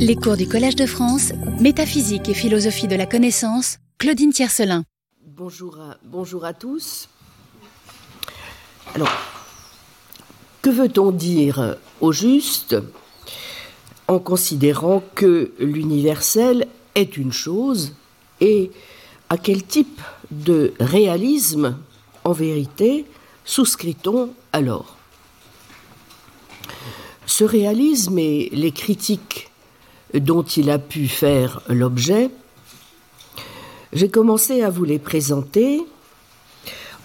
Les cours du Collège de France, Métaphysique et philosophie de la connaissance, Claudine Tiercelin. Bonjour à, bonjour à tous. Alors, que veut-on dire au juste en considérant que l'universel est une chose et à quel type de réalisme, en vérité, souscrit-on alors? Ce réalisme et les critiques dont il a pu faire l'objet, j'ai commencé à vous les présenter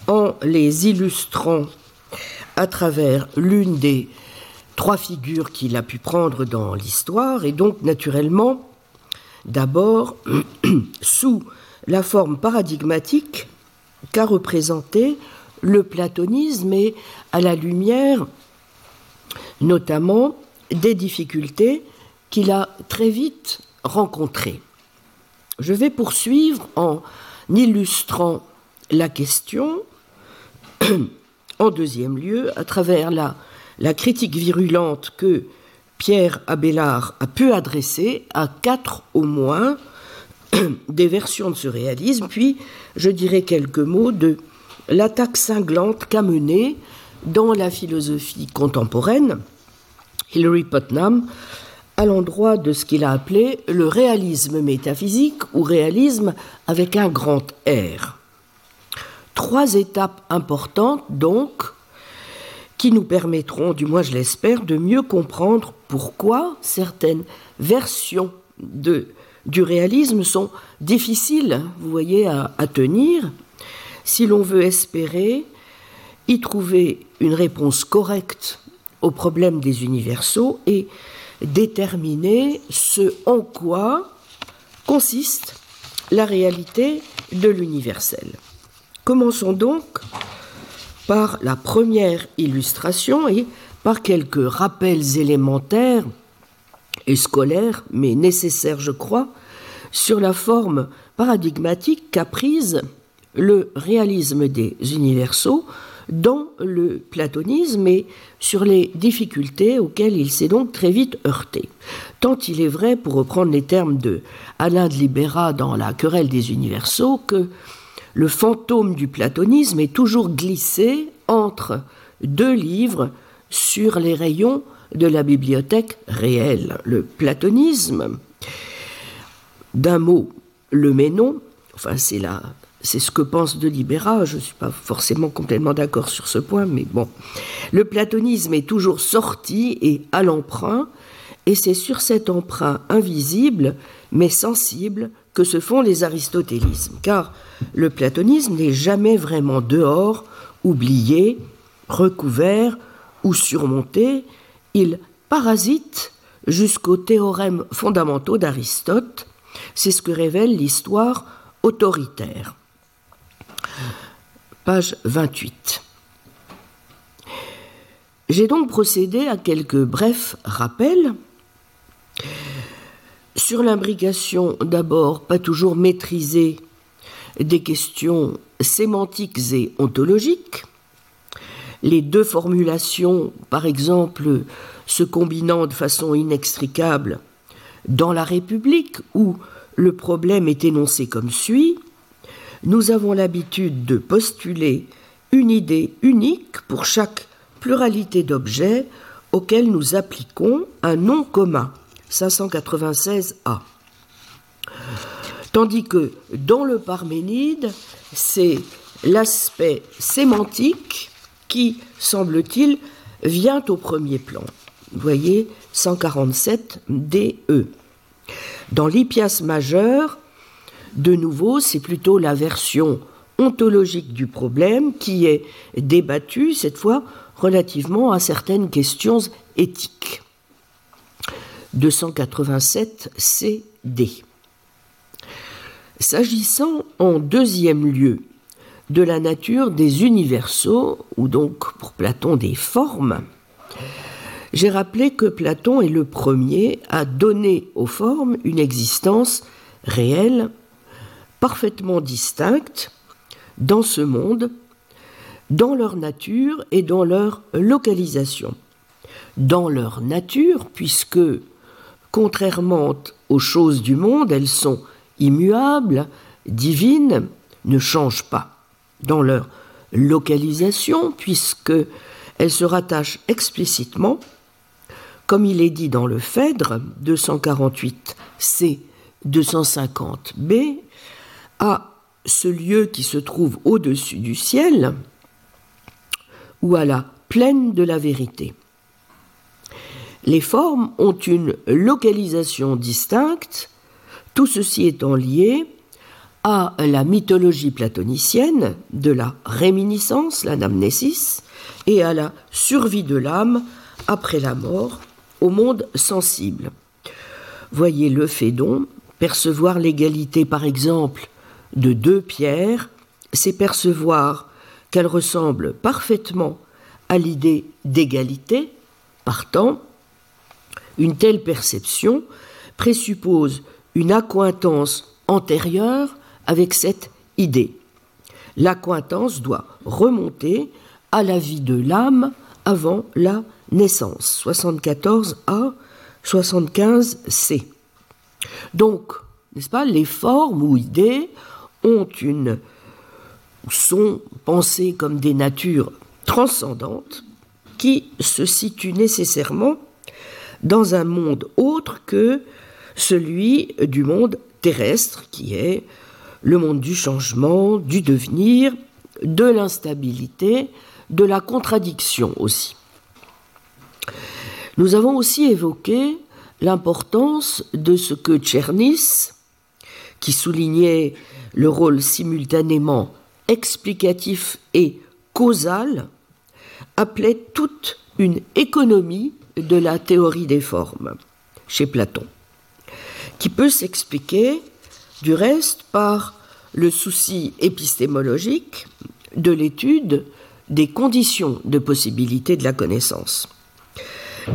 en les illustrant à travers l'une des trois figures qu'il a pu prendre dans l'histoire, et donc naturellement, d'abord sous la forme paradigmatique qu'a représenté le platonisme et à la lumière notamment des difficultés qu'il a très vite rencontrées. Je vais poursuivre en illustrant la question, en deuxième lieu, à travers la, la critique virulente que Pierre Abélard a pu adresser à quatre au moins des versions de ce réalisme, puis je dirai quelques mots de l'attaque cinglante qu'a menée dans la philosophie contemporaine Hilary Putnam à l'endroit de ce qu'il a appelé le réalisme métaphysique ou réalisme avec un grand R. Trois étapes importantes donc qui nous permettront, du moins je l'espère, de mieux comprendre pourquoi certaines versions de du réalisme sont difficiles, vous voyez, à, tenir, si l'on veut espérer y trouver une réponse correcte aux problèmes des universaux et déterminer ce en quoi consiste la réalité de l'universel. Commençons donc par la première illustration et par quelques rappels élémentaires et scolaire, mais nécessaire, je crois, sur la forme paradigmatique qu'a prise le réalisme des universaux dans le platonisme et sur les difficultés auxquelles il s'est donc très vite heurté. Tant il est vrai, pour reprendre les termes de Alain de Libera dans La querelle des universaux, que le fantôme du platonisme est toujours glissé entre deux livres sur les rayons de la bibliothèque réelle. Le platonisme, d'un mot, le ménon, enfin c'est là, c'est ce que pense de Libéra, je ne suis pas forcément complètement d'accord sur ce point, mais bon. Le platonisme est toujours sorti et à l'emprunt, et c'est sur cet emprunt invisible, mais sensible, que se font les aristotélismes, car le platonisme n'est jamais vraiment dehors, oublié, recouvert ou surmonté, il parasite jusqu'aux théorèmes fondamentaux d'Aristote. C'est ce que révèle l'histoire autoritaire. Page 28. J'ai donc procédé à quelques brefs rappels. Sur l'imbrication d'abord pas toujours maîtrisée des questions sémantiques et ontologiques, les deux formulations, par exemple, se combinant de façon inextricable dans la République, où le problème est énoncé comme suit, nous avons l'habitude de postuler une idée unique pour chaque pluralité d'objets auxquels nous appliquons un nom commun, 596A. Tandis que dans le Parménide, c'est l'aspect sémantique qui, semble-t-il, vient au premier plan. Voyez 147 DE. Dans l'Ipias majeur, de nouveau, c'est plutôt la version ontologique du problème qui est débattue, cette fois, relativement à certaines questions éthiques. 287 CD. S'agissant en deuxième lieu de la nature des universaux, ou donc pour Platon des formes, j'ai rappelé que Platon est le premier à donner aux formes une existence réelle, parfaitement distincte dans ce monde, dans leur nature et dans leur localisation. Dans leur nature, puisque, contrairement aux choses du monde, elles sont immuables, divines, ne changent pas dans leur localisation, puisque elles se rattachent explicitement, comme il est dit dans le Phèdre 248c 250b, à ce lieu qui se trouve au-dessus du ciel, ou à la plaine de la vérité. Les formes ont une localisation distincte, tout ceci étant lié à la mythologie platonicienne de la réminiscence, l'anamnésis, et à la survie de l'âme après la mort au monde sensible. Voyez le Phédon, percevoir l'égalité par exemple de deux pierres, c'est percevoir qu'elles ressemblent parfaitement à l'idée d'égalité. Partant, une telle perception présuppose une accointance antérieure avec cette idée. L'accointance doit remonter à la vie de l'âme avant la naissance. 74a, 75c. Donc, n'est-ce pas, les formes ou idées ont une sont pensées comme des natures transcendantes qui se situent nécessairement dans un monde autre que celui du monde terrestre qui est le monde du changement, du devenir, de l'instabilité, de la contradiction aussi. Nous avons aussi évoqué l'importance de ce que Tchernis, qui soulignait le rôle simultanément explicatif et causal, appelait toute une économie de la théorie des formes chez Platon, qui peut s'expliquer du reste par le souci épistémologique de l'étude des conditions de possibilité de la connaissance.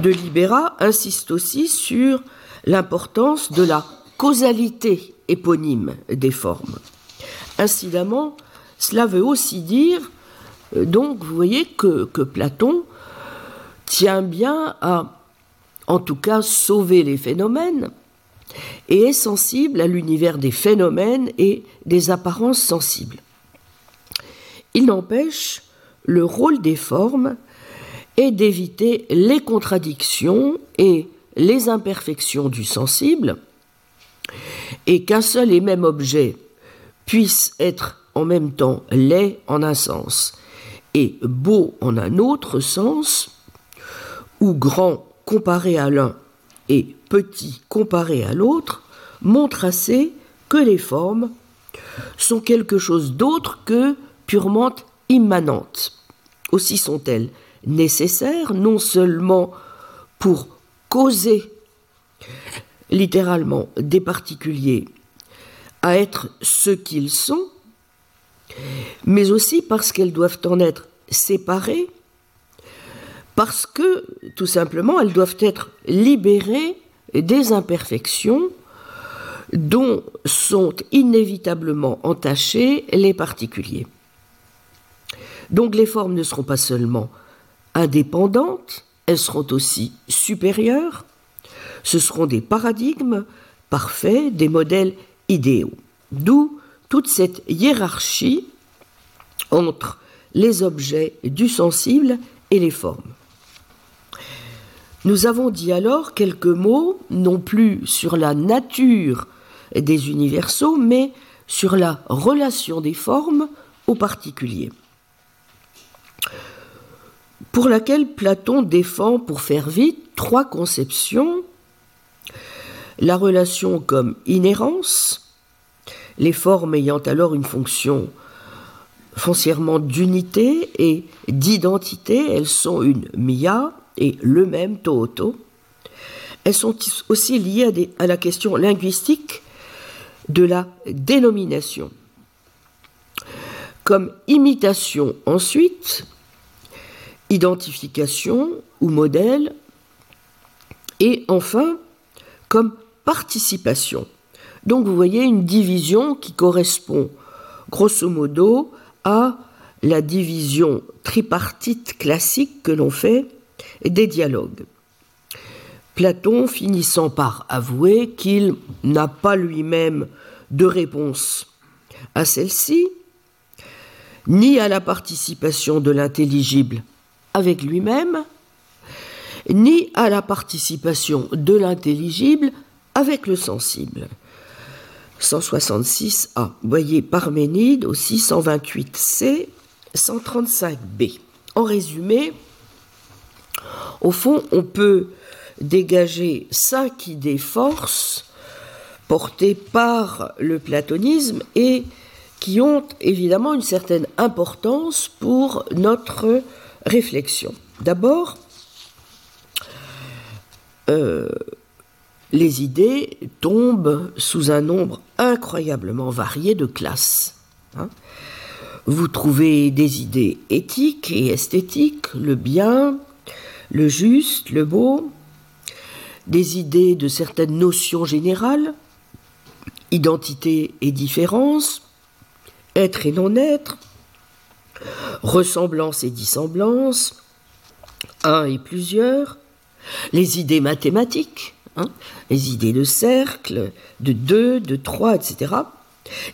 De Libera insiste aussi sur l'importance de la causalité éponyme des formes. Incidemment, cela veut aussi dire, euh, donc, vous voyez que, que Platon tient bien à, en tout cas, sauver les phénomènes et est sensible à l'univers des phénomènes et des apparences sensibles. Il n'empêche, le rôle des formes est d'éviter les contradictions et les imperfections du sensible, et qu'un seul et même objet puisse être en même temps laid en un sens et beau en un autre sens, ou grand comparé à l'un et petit comparé à l'autre, montre assez que les formes sont quelque chose d'autre que purement immanentes. Aussi sont-elles nécessaires non seulement pour causer littéralement des particuliers à être ce qu'ils sont, mais aussi parce qu'elles doivent en être séparées parce que, tout simplement, elles doivent être libérées des imperfections dont sont inévitablement entachés les particuliers. Donc les formes ne seront pas seulement indépendantes, elles seront aussi supérieures, ce seront des paradigmes parfaits, des modèles idéaux. D'où toute cette hiérarchie entre les objets du sensible et les formes. Nous avons dit alors quelques mots, non plus sur la nature des universaux, mais sur la relation des formes aux particuliers, pour laquelle Platon défend, pour faire vite, trois conceptions. La relation comme inhérence, les formes ayant alors une fonction foncièrement d'unité et d'identité, elles sont une mia, et le même toto, elles sont aussi liées à, la question linguistique de la dénomination. Comme imitation ensuite, identification ou modèle, et enfin comme participation. Donc vous voyez une division qui correspond grosso modo à la division tripartite classique que l'on fait des dialogues. Platon finissant par avouer qu'il n'a pas lui-même de réponse à celle-ci, ni à la participation de l'intelligible avec lui-même, ni à la participation de l'intelligible avec le sensible. 166a. Voyez Parménide au 628c, 135b. En résumé, au fond, on peut dégager cinq idées forces portées par le platonisme et qui ont évidemment une certaine importance pour notre réflexion. D'abord, euh, les idées tombent sous un nombre incroyablement varié de classes. Hein. Vous trouvez des idées éthiques et esthétiques, le bien, le juste, le beau, des idées de certaines notions générales, identité et différence, être et non-être, ressemblance et dissemblance, un et plusieurs, les idées mathématiques, hein, les idées de cercle, de deux, de trois, etc.,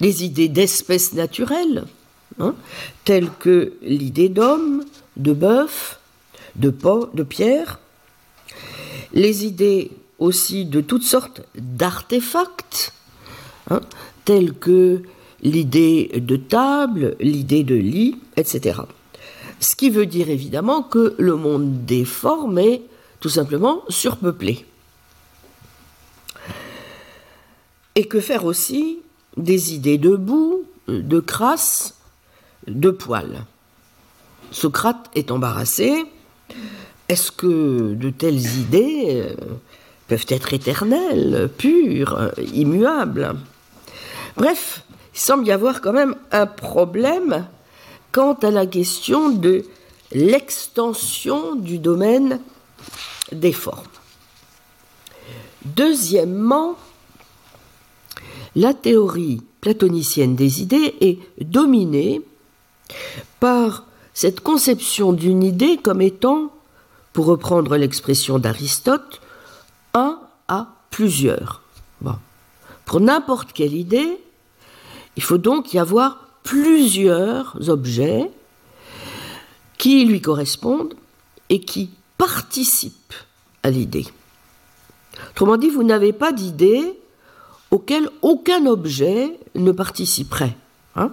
les idées d'espèces naturelles, hein, telles que l'idée d'homme, de bœuf, de, de pierre, les idées aussi de toutes sortes d'artefacts, hein, tels que l'idée de table, l'idée de lit, etc. Ce qui veut dire évidemment que le monde des formes est tout simplement surpeuplé. Et que faire aussi des idées de boue, de crasse, de poils? Socrate est embarrassé. Est-ce que de telles idées euh, peuvent être éternelles, pures, immuables? Bref, il semble y avoir quand même un problème quant à la question de l'extension du domaine des formes. Deuxièmement, la théorie platonicienne des idées est dominée par cette conception d'une idée comme étant pour reprendre l'expression d'Aristote, un à plusieurs. Pour n'importe quelle idée, il faut donc y avoir plusieurs objets qui lui correspondent et qui participent à l'idée. Autrement dit, vous n'avez pas d'idée auquel aucun objet ne participerait, hein,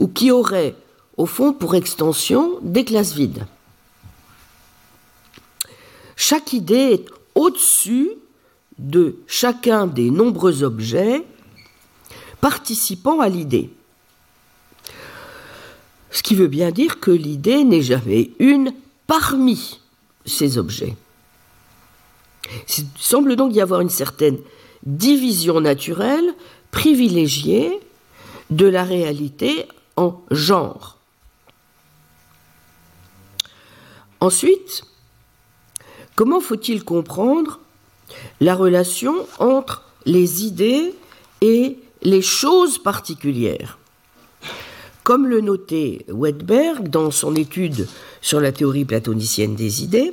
ou qui aurait, au fond, pour extension, des classes vides. Chaque idée est au-dessus de chacun des nombreux objets participant à l'idée. Ce qui veut bien dire que l'idée n'est jamais une parmi ces objets. Il semble donc y avoir une certaine division naturelle privilégiée de la réalité en genre. Ensuite, Comment faut-il comprendre la relation entre les idées et les choses particulières? Comme le notait Wedberg dans son étude sur la théorie platonicienne des idées,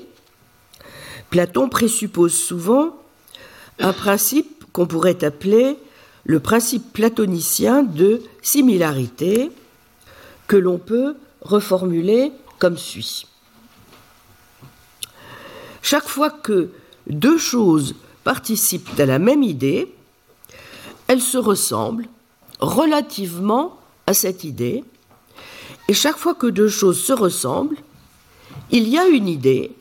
Platon présuppose souvent un principe qu'on pourrait appeler le principe platonicien de similarité, que l'on peut reformuler comme suit. Chaque fois que deux choses participent à la même idée, elles se ressemblent relativement à cette idée, et chaque fois que deux choses se ressemblent, il y a une idée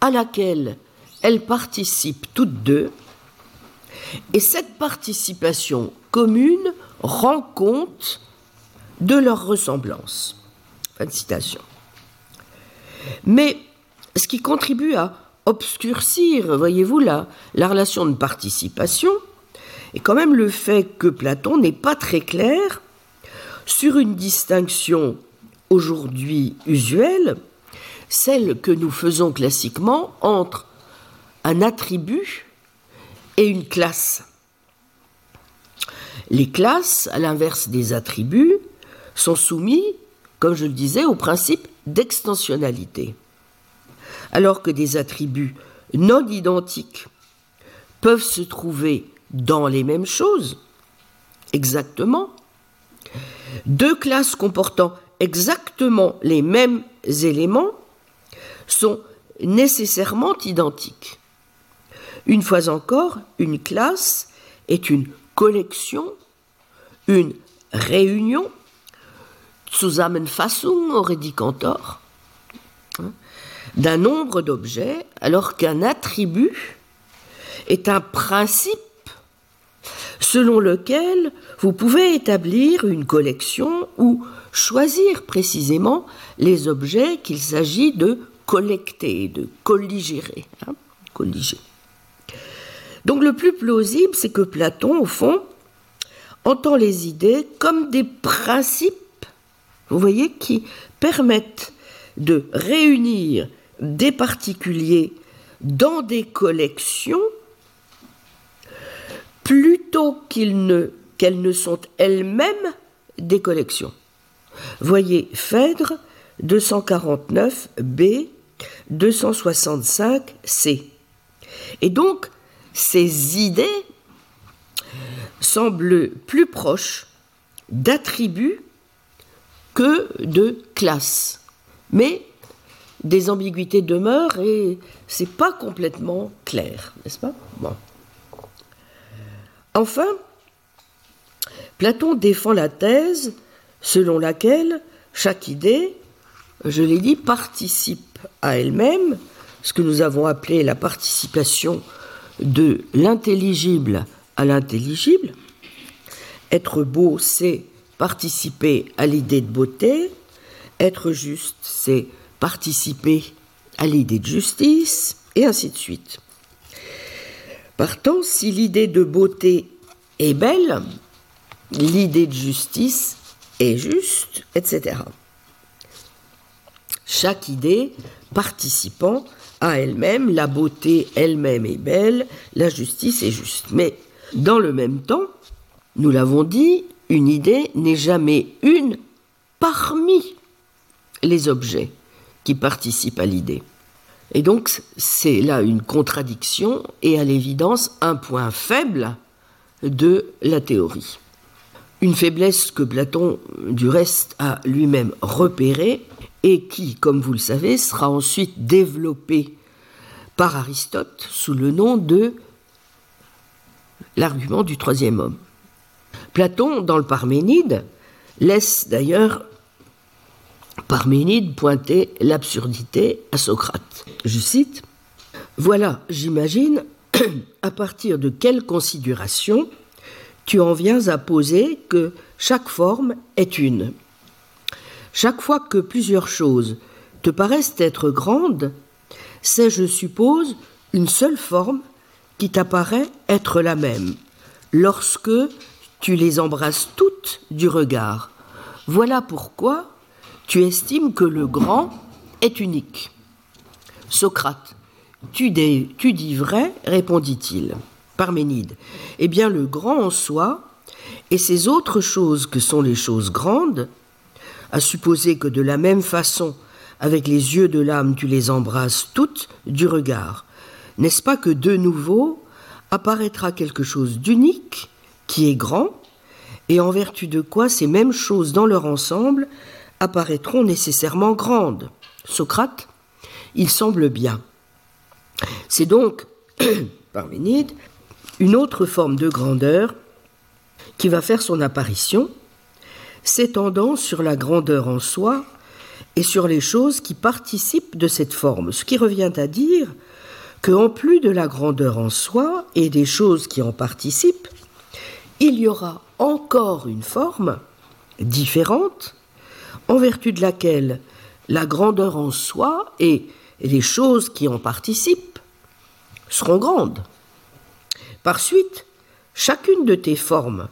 à laquelle elles participent toutes deux, et cette participation commune rend compte de leur ressemblance. Fin de citation. Mais ce qui contribue à obscurcir, voyez-vous, la, la relation de participation, et quand même le fait que Platon n'est pas très clair sur une distinction aujourd'hui usuelle, celle que nous faisons classiquement entre un attribut et une classe. Les classes, à l'inverse des attributs, sont soumis, comme je le disais, au principe d'extensionnalité alors que des attributs non identiques peuvent se trouver dans les mêmes choses, exactement. Deux classes comportant exactement les mêmes éléments sont nécessairement identiques. Une fois encore, une classe est une collection, une réunion, Zusammenfassung aurait dit Cantor, hein, d'un nombre d'objets, alors qu'un attribut est un principe selon lequel vous pouvez établir une collection ou choisir précisément les objets qu'il s'agit de collecter, de colligérer. Hein, colliger. Donc le plus plausible, c'est que Platon, au fond, entend les idées comme des principes, vous voyez, qui permettent de réunir des particuliers dans des collections plutôt ne, qu'elles ne sont elles-mêmes des collections. Voyez Phèdre 249b 265c. Et donc, ces idées semblent plus proches d'attributs que de classes. Mais des ambiguïtés demeurent et c'est pas complètement clair, n'est-ce pas? Enfin, Platon défend la thèse selon laquelle chaque idée, je l'ai dit, participe à elle-même, ce que nous avons appelé la participation de l'intelligible à l'intelligible. Être beau, c'est participer à l'idée de beauté. Être juste, c'est participer à l'idée de justice, et ainsi de suite. Partant, si l'idée de beauté est belle, l'idée de justice est juste, etc. Chaque idée participant à elle-même, la beauté elle-même est belle, la justice est juste. Mais dans le même temps, nous l'avons dit, une idée n'est jamais une parmi les objets qui participent à l'idée. Et donc c'est là une contradiction et à l'évidence un point faible de la théorie. Une faiblesse que Platon, du reste, a lui-même repérée et qui, comme vous le savez, sera ensuite développée par Aristote sous le nom de l'argument du troisième homme. Platon, dans le Parménide, laisse d'ailleurs Parménide pointer l'absurdité à Socrate. Je cite Voilà, j'imagine, à partir de quelle considération tu en viens à poser que chaque forme est une. Chaque fois que plusieurs choses te paraissent être grandes, c'est, je suppose, une seule forme qui t'apparaît être la même, lorsque tu les embrasses toutes du regard. Voilà pourquoi tu estimes que le grand est unique. Socrate, tu, dis vrai, répondit-il. Parménide, eh bien le grand en soi, et ces autres choses que sont les choses grandes, à supposer que de la même façon, avec les yeux de l'âme, tu les embrasses toutes du regard, n'est-ce pas que de nouveau apparaîtra quelque chose d'unique, qui est grand, et en vertu de quoi ces mêmes choses dans leur ensemble apparaîtront nécessairement grandes? Socrate, il semble bien. C'est donc, Parménide, une autre forme de grandeur qui va faire son apparition, s'étendant sur la grandeur en soi et sur les choses qui participent de cette forme, ce qui revient à dire que en plus de la grandeur en soi et des choses qui en participent, il y aura encore une forme différente en vertu de laquelle la grandeur en soi et les choses qui en participent seront grandes. Par suite, chacune de tes formes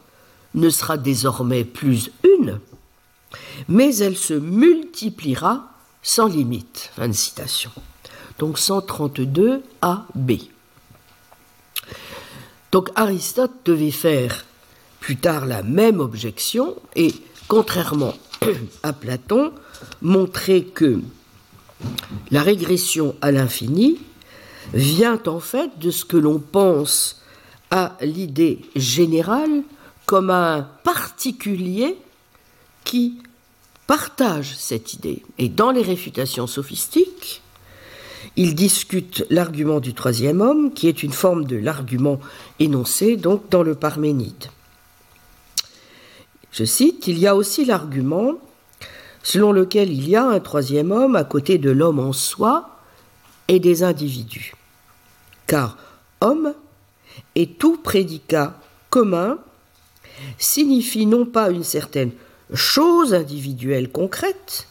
ne sera désormais plus une, mais elle se multipliera sans limite. Fin de citation. Donc 132 A, B. Donc Aristote devait faire plus tard la même objection et, contrairement à Platon, montrer que la régression à l'infini vient en fait de ce que l'on pense à l'idée générale comme un particulier qui partage cette idée. Et dans les réfutations sophistiques, il discute l'argument du troisième homme, qui est une forme de l'argument énoncé donc dans le Parménide. Je cite, il y a aussi l'argument selon lequel il y a un troisième homme à côté de l'homme en soi et des individus. Car homme et tout prédicat commun signifie non pas une certaine chose individuelle concrète,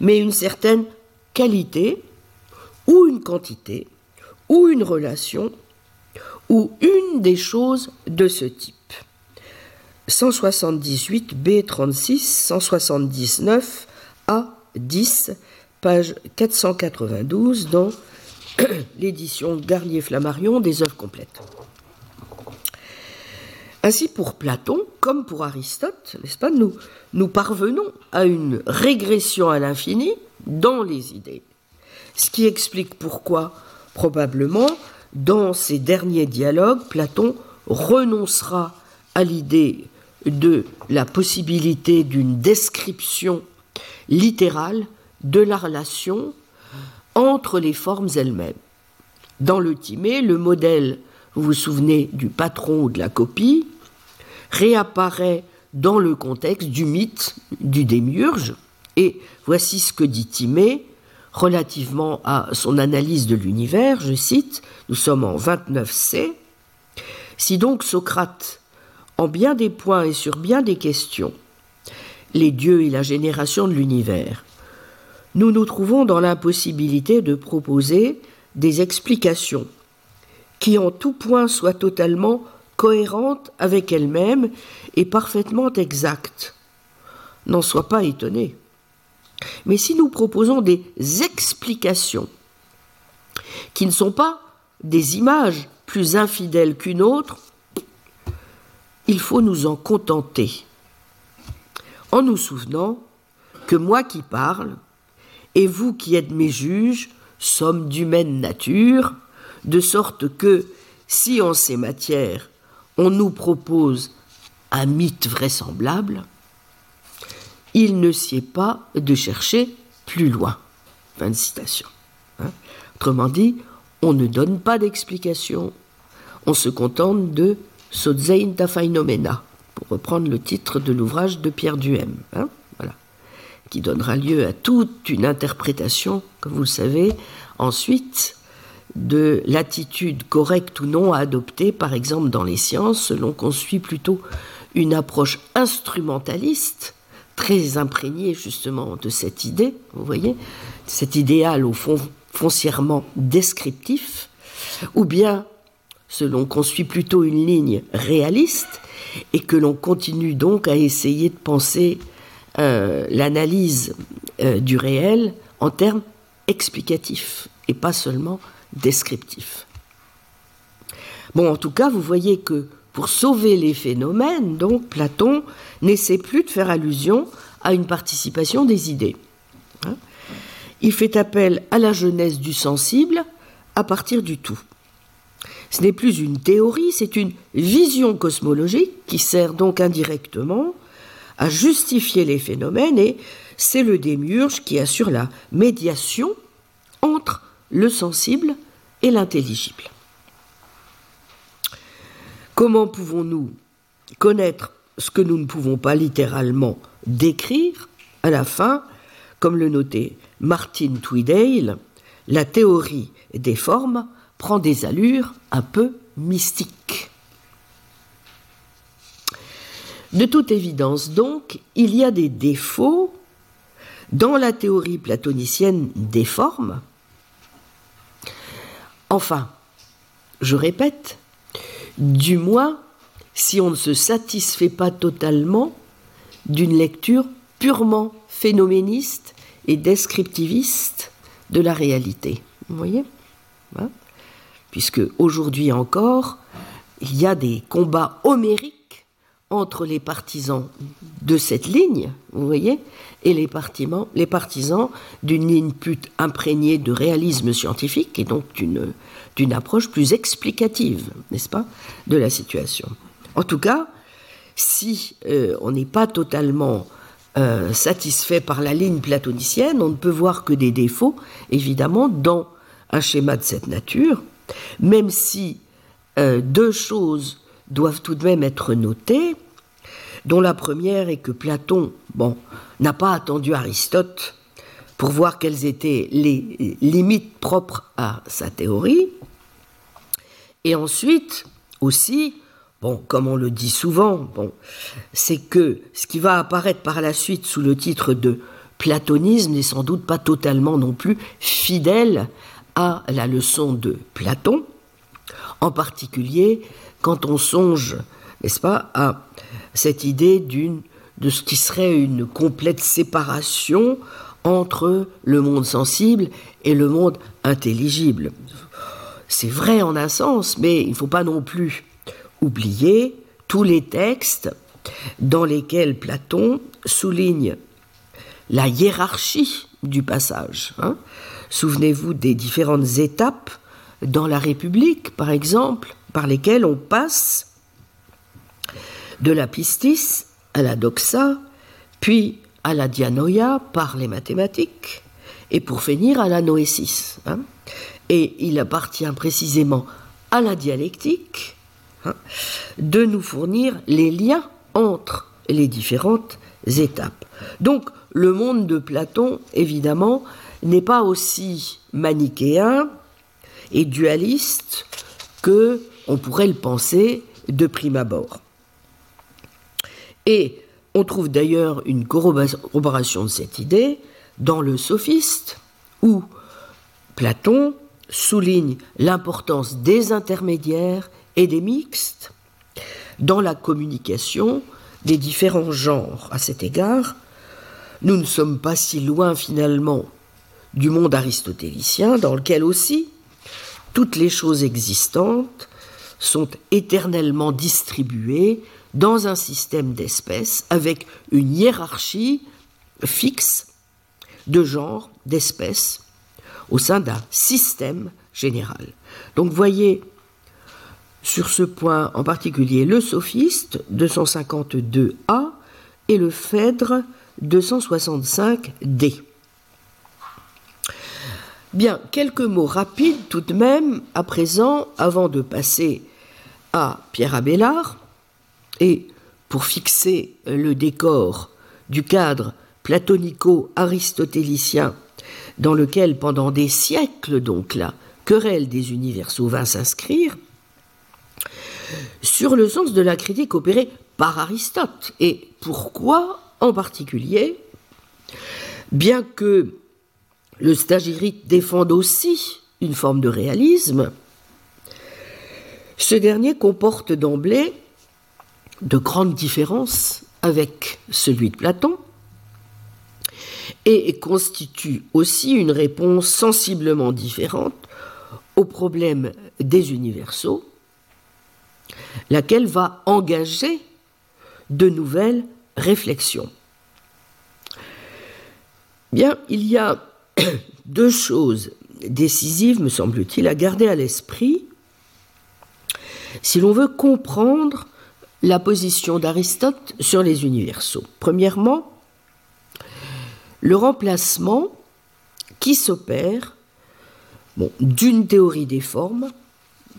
mais une certaine qualité ou une quantité ou une relation ou une des choses de ce type. 178 B36 179 A10 page 492 dans l'édition Garnier-Flammarion des œuvres complètes. Ainsi pour Platon comme pour Aristote, n'est-ce pas, nous, parvenons à une régression à l'infini dans les idées. Ce qui explique pourquoi, probablement, dans ces derniers dialogues, Platon renoncera à l'idée de la possibilité d'une description littérale de la relation entre les formes elles-mêmes. Dans le Timée, le modèle, vous vous souvenez du patron ou de la copie, réapparaît dans le contexte du mythe du démiurge. Et voici ce que dit Timée relativement à son analyse de l'univers. Je cite, nous sommes en 29c. Si donc Socrate, en bien des points et sur bien des questions, les dieux et la génération de l'univers, nous nous trouvons dans l'impossibilité de proposer des explications qui en tout point soient totalement cohérente avec elle-même et parfaitement exacte. N'en sois pas étonné. Mais si nous proposons des explications qui ne sont pas des images plus infidèles qu'une autre, il faut nous en contenter, en nous souvenant que moi qui parle, et vous qui êtes mes juges, sommes d'humaine nature, de sorte que, si en ces matières on nous propose un mythe vraisemblable, il ne sied pas de chercher plus loin. Fin de citation. Hein. Autrement dit, on ne donne pas d'explication, on se contente de Sodzein ta pour reprendre le titre de l'ouvrage de Pierre Duhem, hein, qui donnera lieu à toute une interprétation, comme vous le savez, ensuite de l'attitude correcte ou non à adopter, par exemple dans les sciences, selon qu'on suit plutôt une approche instrumentaliste, très imprégnée justement de cette idée, vous voyez, cet idéal au fond foncièrement descriptif, ou bien selon qu'on suit plutôt une ligne réaliste et que l'on continue donc à essayer de penser euh, l'analyse euh, du réel en termes explicatifs et pas seulement descriptif. Bon, en tout cas, vous voyez que pour sauver les phénomènes, donc Platon n'essaie plus de faire allusion à une participation des idées. Hein. Il fait appel à la jeunesse du sensible à partir du tout. Ce n'est plus une théorie, c'est une vision cosmologique qui sert donc indirectement à justifier les phénomènes et c'est le démiurge qui assure la médiation entre le sensible et l'intelligible. Comment pouvons-nous connaître ce que nous ne pouvons pas littéralement décrire À la fin, comme le notait Martin Tweedale, la théorie des formes prend des allures un peu mystiques. De toute évidence, donc, il y a des défauts dans la théorie platonicienne des formes, Enfin, je répète, du moins si on ne se satisfait pas totalement d'une lecture purement phénoméniste et descriptiviste de la réalité. Vous voyez hein Puisque aujourd'hui encore, il y a des combats homériques entre les partisans de cette ligne, vous voyez, et les partisans, d'une ligne plus imprégnée de réalisme scientifique et donc d'une approche plus explicative, n'est-ce pas, de la situation. En tout cas, si euh, on n'est pas totalement euh, satisfait par la ligne platonicienne, on ne peut voir que des défauts, évidemment, dans un schéma de cette nature, même si euh, deux choses doivent tout de même être notées, dont la première est que Platon, bon, n'a pas attendu Aristote pour voir quelles étaient les limites propres à sa théorie, et ensuite aussi, bon, comme on le dit souvent, bon, c'est que ce qui va apparaître par la suite sous le titre de platonisme n'est sans doute pas totalement non plus fidèle à la leçon de Platon, en particulier quand on songe, n'est-ce pas, à cette idée d'une de ce qui serait une complète séparation entre le monde sensible et le monde intelligible. C'est vrai en un sens, mais il ne faut pas non plus oublier tous les textes dans lesquels Platon souligne la hiérarchie du passage. Hein. Souvenez-vous des différentes étapes dans la République, par exemple, par lesquelles on passe de la pistis à la doxa, puis à la dianoia par les mathématiques, et pour finir à la noésis. Hein. Et il appartient précisément à la dialectique hein, de nous fournir les liens entre les différentes étapes. Donc le monde de Platon, évidemment, n'est pas aussi manichéen et dualiste que on pourrait le penser de prime abord. Et on trouve d'ailleurs une corroboration de cette idée dans le sophiste, où Platon souligne l'importance des intermédiaires et des mixtes dans la communication des différents genres. À cet égard, nous ne sommes pas si loin finalement du monde aristotélicien, dans lequel aussi toutes les choses existantes sont éternellement distribuées dans un système d'espèces avec une hiérarchie fixe de genre, d'espèces, au sein d'un système général. Donc voyez sur ce point en particulier le sophiste 252a et le Phèdre 265d. Bien, quelques mots rapides tout de même à présent avant de passer à Pierre Abélard et pour fixer le décor du cadre platonico-aristotélicien dans lequel pendant des siècles donc la querelle des universaux vint s'inscrire, sur le sens de la critique opérée par Aristote. Et pourquoi en particulier, bien que le stagirite défende aussi une forme de réalisme, ce dernier comporte d'emblée de grandes différences avec celui de Platon et constitue aussi une réponse sensiblement différente au problème des universaux, laquelle va engager de nouvelles réflexions. Bien, il y a deux choses décisives, me semble-t-il, à garder à l'esprit si l'on veut comprendre la position d'Aristote sur les universaux. Premièrement, le remplacement qui s'opère d'une théorie des formes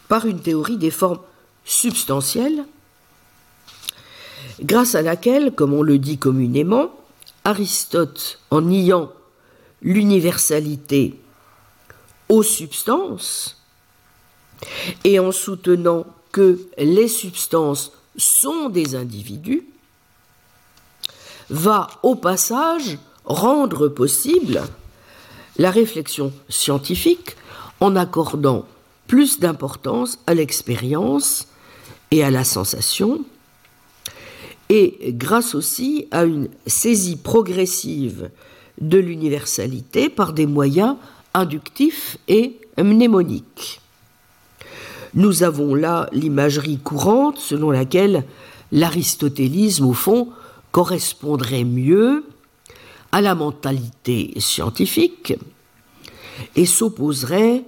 par une théorie des formes substantielles, grâce à laquelle, comme on le dit communément, Aristote, en niant l'universalité aux substances et en soutenant que les substances sont des individus, va au passage rendre possible la réflexion scientifique en accordant plus d'importance à l'expérience et à la sensation, et grâce aussi à une saisie progressive de l'universalité par des moyens inductifs et mnémoniques. Nous avons là l'imagerie courante selon laquelle l'aristotélisme, au fond, correspondrait mieux à la mentalité scientifique et s'opposerait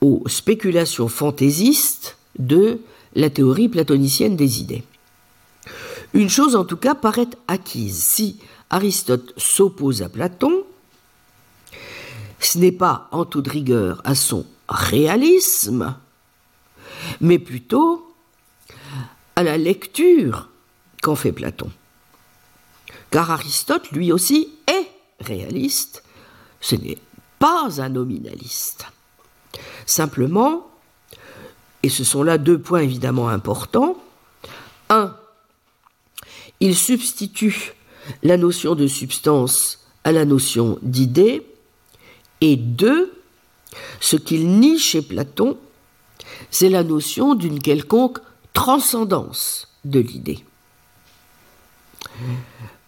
aux spéculations fantaisistes de la théorie platonicienne des idées. Une chose en tout cas paraît acquise. Si Aristote s'oppose à Platon, ce n'est pas en toute rigueur à son réalisme, mais plutôt à la lecture qu'en fait Platon. Car Aristote, lui aussi, est réaliste, ce n'est pas un nominaliste. Simplement, et ce sont là deux points évidemment importants, un, il substitue la notion de substance à la notion d'idée, et deux, ce qu'il nie chez Platon, c'est la notion d'une quelconque transcendance de l'idée.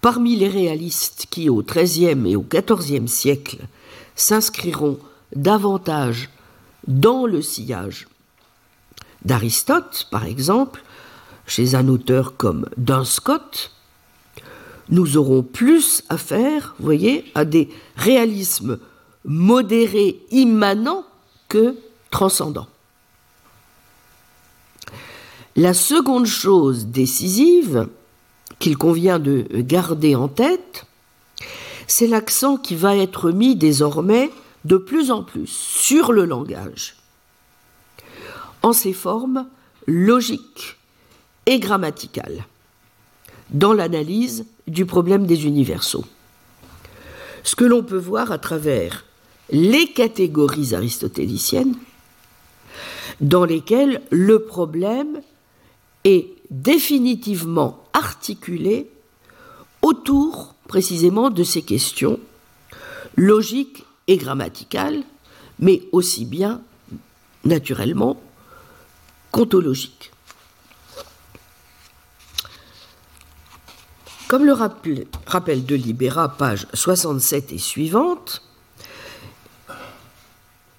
Parmi les réalistes qui, au XIIIe et au XIVe siècle, s'inscriront davantage dans le sillage d'Aristote, par exemple, chez un auteur comme Duns Scott, nous aurons plus affaire, vous voyez, à des réalismes modérés, immanents que transcendants. La seconde chose décisive qu'il convient de garder en tête, c'est l'accent qui va être mis désormais de plus en plus sur le langage, en ses formes logiques et grammaticales, dans l'analyse du problème des universaux. Ce que l'on peut voir à travers les catégories aristotéliciennes, dans lesquelles le problème est définitivement articulé autour précisément de ces questions logiques et grammaticales, mais aussi bien naturellement contologiques. Comme le rappel de Libéra, page 67 et suivante,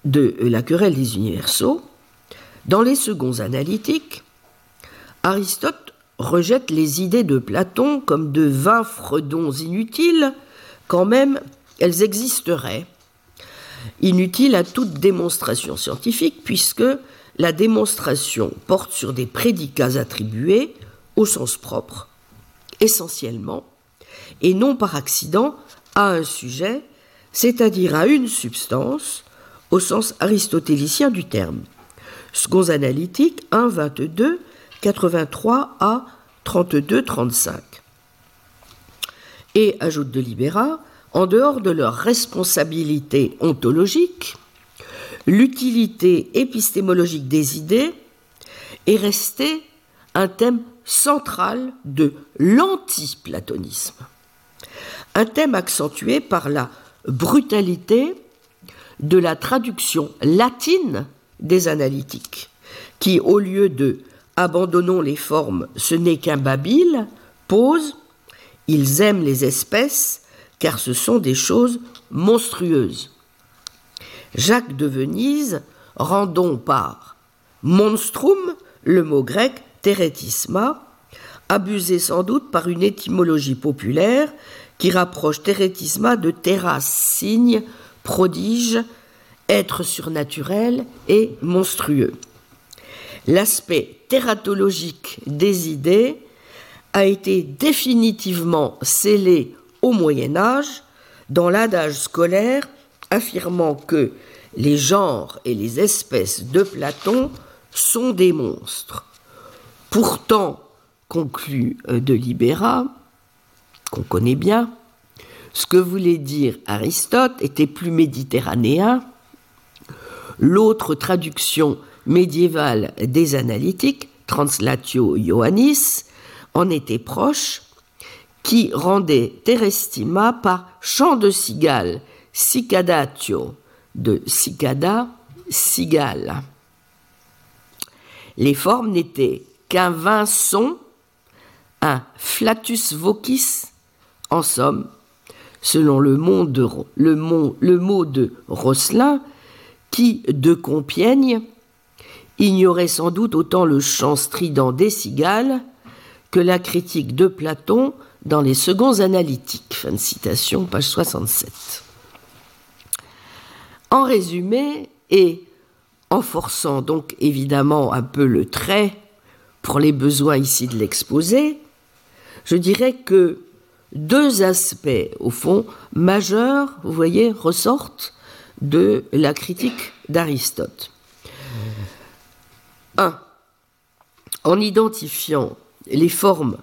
de La querelle des universaux, dans les seconds analytiques, Aristote rejette les idées de Platon comme de vains fredons inutiles, quand même elles existeraient, inutiles à toute démonstration scientifique, puisque la démonstration porte sur des prédicats attribués au sens propre, essentiellement, et non par accident à un sujet, c'est-à-dire à une substance, au sens aristotélicien du terme. Seconds analytiques 1, 22 83 à 32-35. Et, ajoute de Libéra, en dehors de leur responsabilité ontologique, l'utilité épistémologique des idées est restée un thème central de l'anti-platonisme. Un thème accentué par la brutalité de la traduction latine des analytiques, qui, au lieu de abandonnons les formes, ce n'est qu'un babil, pose Ils aiment les espèces, car ce sont des choses monstrueuses. Jacques de Venise, rendons par monstrum le mot grec teretisma, abusé sans doute par une étymologie populaire qui rapproche teretisma de terrasse, signe, prodige, être surnaturel et monstrueux l'aspect tératologique des idées a été définitivement scellé au Moyen Âge dans l'adage scolaire affirmant que les genres et les espèces de Platon sont des monstres. Pourtant, conclut euh, de Libéra, qu'on connaît bien, ce que voulait dire Aristote était plus méditerranéen. L'autre traduction médiévale des analytiques, Translatio Ioannis, en était proche, qui rendait Terestima par chant de cigale, cicadatio, de cicada, cigale. Les formes n'étaient qu'un vain son, un flatus vocis, en somme, selon le mot de, le mot de Rosselin, qui, de Compiègne, ignorait sans doute autant le chant strident des cigales que la critique de Platon dans les seconds analytiques. Fin de citation, page 67. En résumé, et en forçant donc évidemment un peu le trait pour les besoins ici de l'exposé, je dirais que deux aspects, au fond, majeurs, vous voyez, ressortent de la critique d'Aristote. Un, en identifiant les formes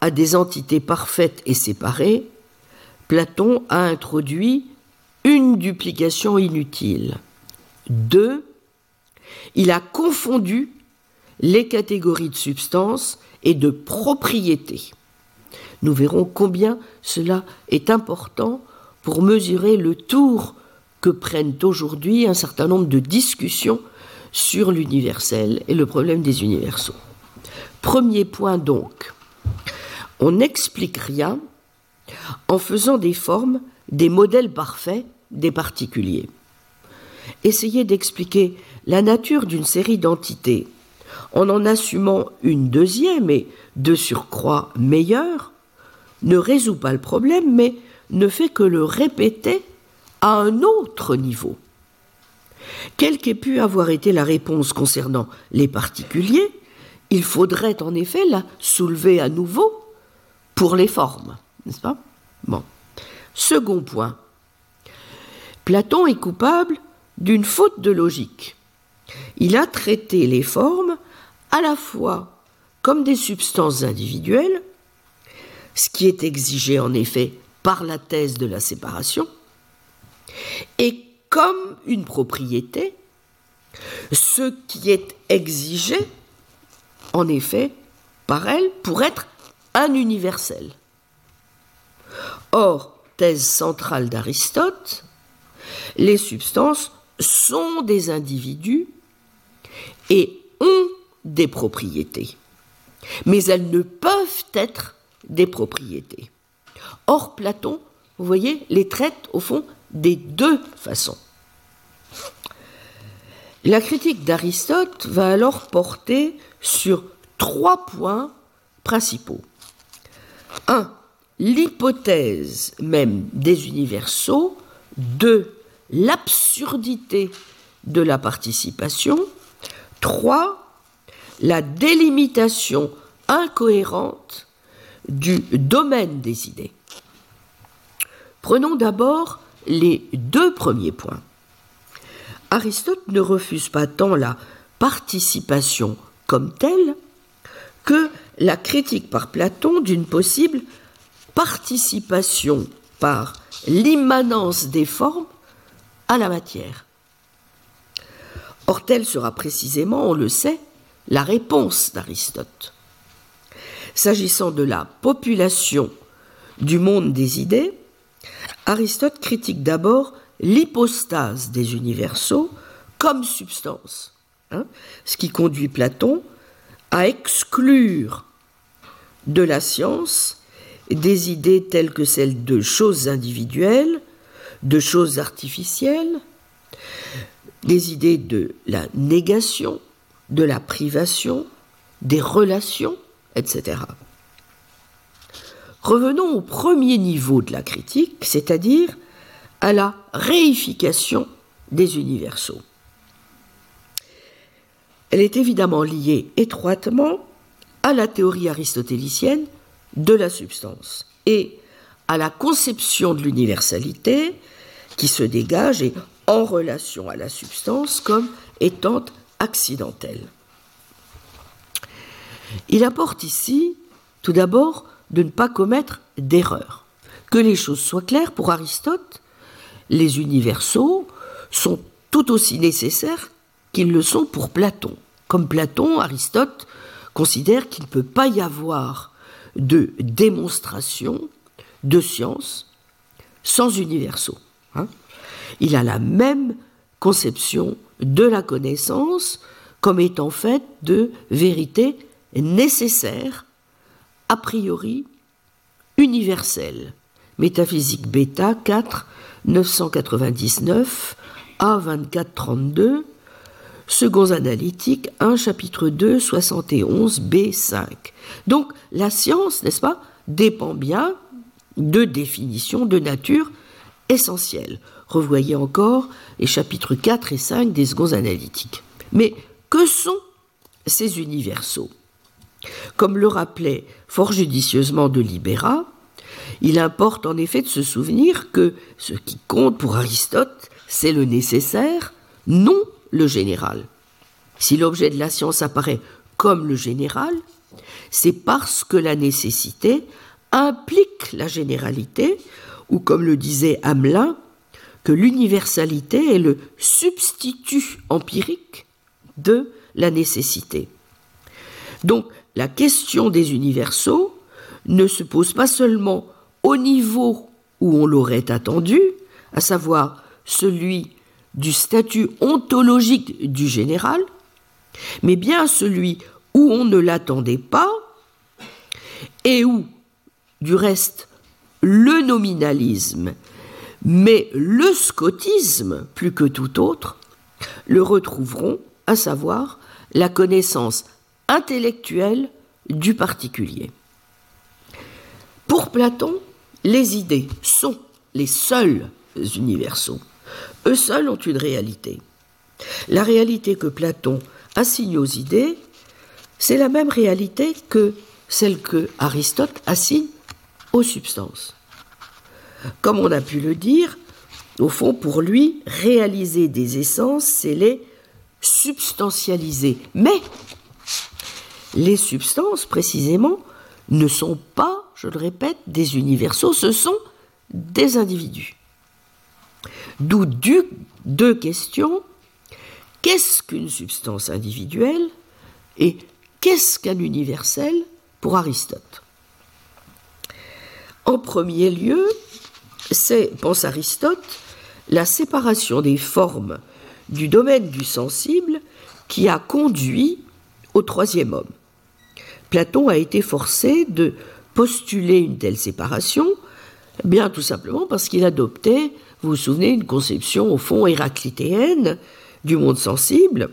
à des entités parfaites et séparées, Platon a introduit une duplication inutile. Deux, il a confondu les catégories de substance et de propriété. Nous verrons combien cela est important pour mesurer le tour que prennent aujourd'hui un certain nombre de discussions sur l'universel et le problème des universaux. Premier point donc, on n'explique rien en faisant des formes, des modèles parfaits des particuliers. Essayez d'expliquer la nature d'une série d'entités en en assumant une deuxième et de surcroît meilleure ne résout pas le problème, mais ne fait que le répéter à un autre niveau. Quelle qu'ait pu avoir été la réponse concernant les particuliers, il faudrait en effet la soulever à nouveau pour les formes, n'est-ce pas? Bon. Second point. Platon est coupable d'une faute de logique. Il a traité les formes à la fois comme des substances individuelles, ce qui est exigé en effet par la thèse de la séparation, et comme une propriété, ce qui est exigé en effet par elle pour être un universel. Or, thèse centrale d'Aristote, les substances sont des individus et ont des propriétés. Mais elles ne peuvent être des propriétés. Or, Platon, vous voyez, les traite au fond des deux façons. La critique d'Aristote va alors porter sur trois points principaux. 1. L'hypothèse même des universaux. 2. L'absurdité de la participation. 3. La délimitation incohérente du domaine des idées. Prenons d'abord les deux premiers points. Aristote ne refuse pas tant la participation comme telle que la critique par Platon d'une possible participation par l'immanence des formes à la matière. Or, telle sera précisément, on le sait, la réponse d'Aristote. S'agissant de la population du monde des idées, Aristote critique d'abord l'hypostase des universaux comme substance, hein, ce qui conduit Platon à exclure de la science des idées telles que celles de choses individuelles, de choses artificielles, des idées de la négation, de la privation, des relations, etc. Revenons au premier niveau de la critique, c'est-à-dire à la réification des universaux. Elle est évidemment liée étroitement à la théorie aristotélicienne de la substance et à la conception de l'universalité qui se dégage et en relation à la substance comme étant accidentelle. Il apporte ici, tout d'abord, de ne pas commettre d'erreur. Que les choses soient claires, pour Aristote, les universaux sont tout aussi nécessaires qu'ils le sont pour Platon. Comme Platon, Aristote considère qu'il ne peut pas y avoir de démonstration de science sans universaux. Hein. Il a la même conception de la connaissance comme étant faite de vérité nécessaire, a priori universelle. Métaphysique bêta 4, 999 A 2432. Seconds analytiques 1, chapitre 2, 71, B5. Donc la science, n'est-ce pas, dépend bien de définitions de nature essentielle. Revoyez encore les chapitres 4 et 5 des seconds analytiques. Mais que sont ces universaux? Comme le rappelait fort judicieusement de Libera, il importe en effet de se souvenir que ce qui compte pour Aristote, c'est le nécessaire, non le général. Si l'objet de la science apparaît comme le général, c'est parce que la nécessité implique la généralité, ou comme le disait Hamelin, que l'universalité est le substitut empirique de la nécessité. Donc la question des universaux ne se pose pas seulement au niveau où on l'aurait attendu, à savoir celui du statut ontologique du général, mais bien celui où on ne l'attendait pas et où, du reste, le nominalisme, mais le scotisme, plus que tout autre, le retrouveront, à savoir la connaissance intellectuelle du particulier. Pour Platon, les idées sont les seuls universaux. Eux seuls ont une réalité. La réalité que Platon assigne aux idées, c'est la même réalité que celle que Aristote assigne aux substances. Comme on a pu le dire, au fond, pour lui, réaliser des essences, c'est les substantialiser. Mais les substances, précisément, ne sont pas, je le répète, des universaux, ce sont des individus. D'où deux questions. Qu'est-ce qu'une substance individuelle et qu'est-ce qu'un universel pour Aristote? En premier lieu, c'est, pense Aristote, la séparation des formes du domaine du sensible qui a conduit au troisième homme. Platon a été forcé de postuler une telle séparation, bien tout simplement parce qu'il adoptait, vous vous souvenez, une conception au fond héraclitéenne du monde sensible,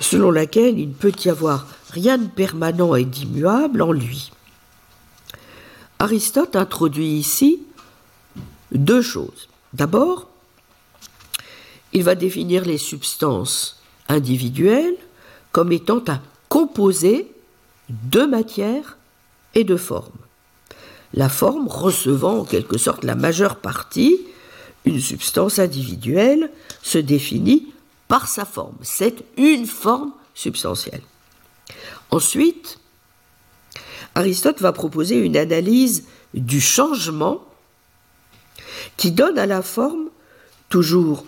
selon laquelle il ne peut y avoir rien de permanent et d'immuable en lui. Aristote introduit ici deux choses. D'abord, il va définir les substances individuelles comme étant un composé de matière et de forme. La forme recevant en quelque sorte la majeure partie, une substance individuelle se définit par sa forme. C'est une forme substantielle. Ensuite, Aristote va proposer une analyse du changement qui donne à la forme, toujours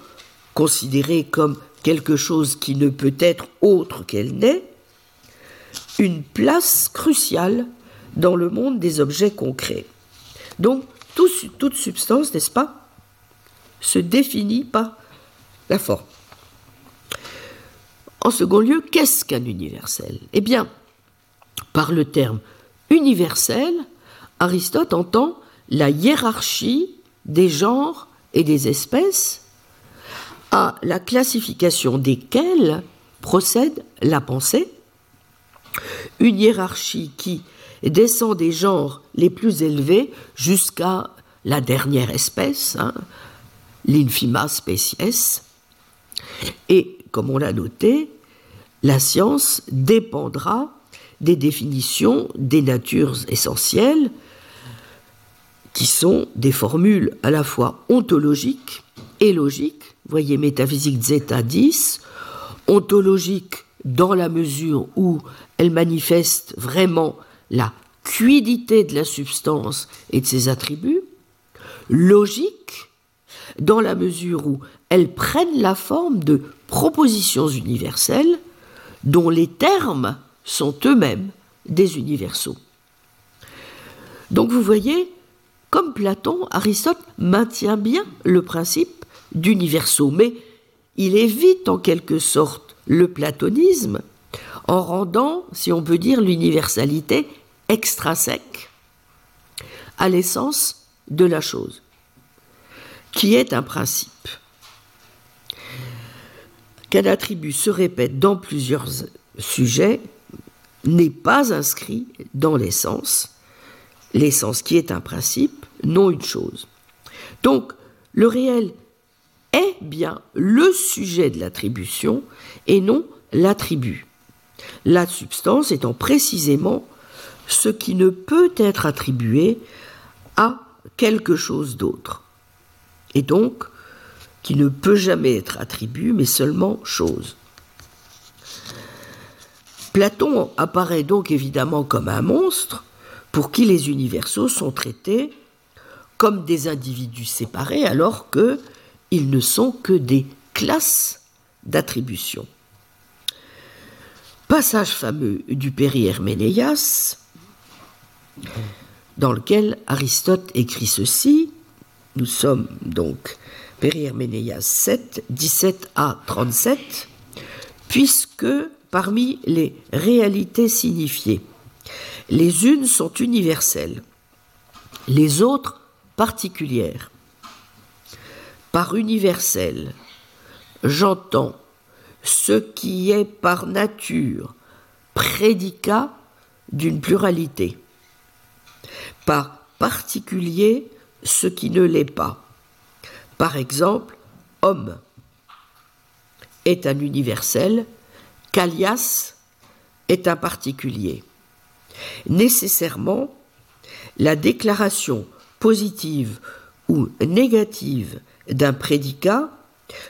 considérée comme quelque chose qui ne peut être autre qu'elle n'est, une place cruciale dans le monde des objets concrets. Donc, toute substance, n'est-ce pas, se définit par la forme. En second lieu, qu'est-ce qu'un universel? Eh bien, par le terme universel, Aristote entend la hiérarchie des genres et des espèces à la classification desquelles procède la pensée, une hiérarchie qui descend des genres les plus élevés jusqu'à la dernière espèce, hein, l'infima species, et comme on l'a noté, la science dépendra des définitions des natures essentielles, qui sont des formules à la fois ontologiques et logiques. Voyez métaphysique zeta 10, ontologique dans la mesure où elle manifeste vraiment la cuidité de la substance et de ses attributs, logique dans la mesure où elles prennent la forme de propositions universelles dont les termes sont eux-mêmes des universaux. Donc vous voyez, comme Platon, Aristote maintient bien le principe d'universaux, mais il évite en quelque sorte le platonisme en rendant, si on peut dire, l'universalité extrinsèque à l'essence de la chose, qui est un principe. qu'un attribut se répète dans plusieurs sujets n'est pas inscrit dans l'essence, l'essence qui est un principe, non une chose. Donc, le réel est bien le sujet de l'attribution et non l'attribut. La substance étant précisément ce qui ne peut être attribué à quelque chose d'autre. Et donc, qui ne peut jamais être attribut, mais seulement chose. Platon apparaît donc évidemment comme un monstre pour qui les universaux sont traités comme des individus séparés alors qu'ils ne sont que des classes d'attribution. Passage fameux du Péri-Herménéas, dans lequel Aristote écrit ceci. Nous sommes donc Péri-Herménéas 7, 17 à 37, puisque parmi les réalités signifiées, les unes sont universelles, les autres particulières. Par universel, j'entends ce qui est par nature prédicat d'une pluralité. Par particulier, ce qui ne l'est pas. Par exemple, homme est un universel, qu'alias est un particulier. Nécessairement, la déclaration positive ou négative d'un prédicat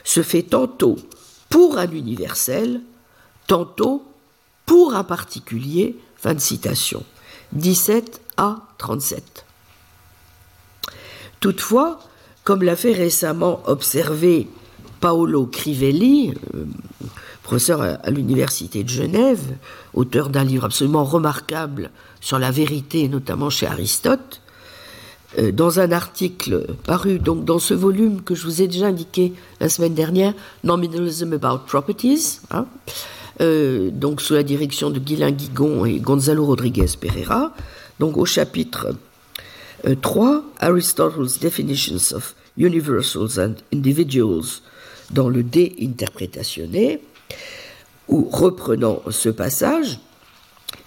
se fait tantôt pour un universel, tantôt pour un particulier. Fin de citation. 17 à 37. Toutefois, comme l'a fait récemment observer Paolo Crivelli, euh, professeur à l'Université de Genève, auteur d'un livre absolument remarquable sur la vérité, notamment chez Aristote, dans un article paru donc dans ce volume que je vous ai déjà indiqué la semaine dernière, Nominalism About Properties, hein, euh, donc sous la direction de Guylain Guigon et Gonzalo Rodriguez Pereira, donc au chapitre 3, euh, Aristotle's Definitions of Universals and Individuals, dans le D interprétationné, où reprenant ce passage,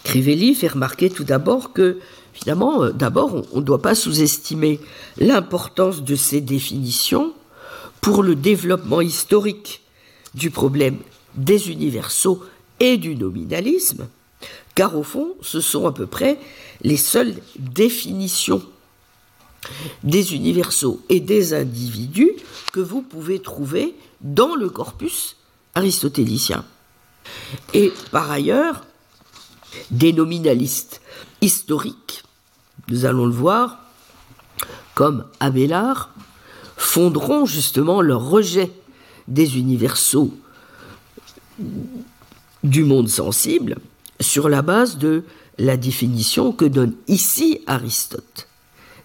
Crivelli fait remarquer tout d'abord que Finalement, euh, d'abord, on ne doit pas sous-estimer l'importance de ces définitions pour le développement historique du problème des universaux et du nominalisme, car au fond, ce sont à peu près les seules définitions des universaux et des individus que vous pouvez trouver dans le corpus aristotélicien. Et par ailleurs, des nominalistes historiques, nous allons le voir, comme Abélard, fonderont justement leur rejet des universaux du monde sensible sur la base de la définition que donne ici Aristote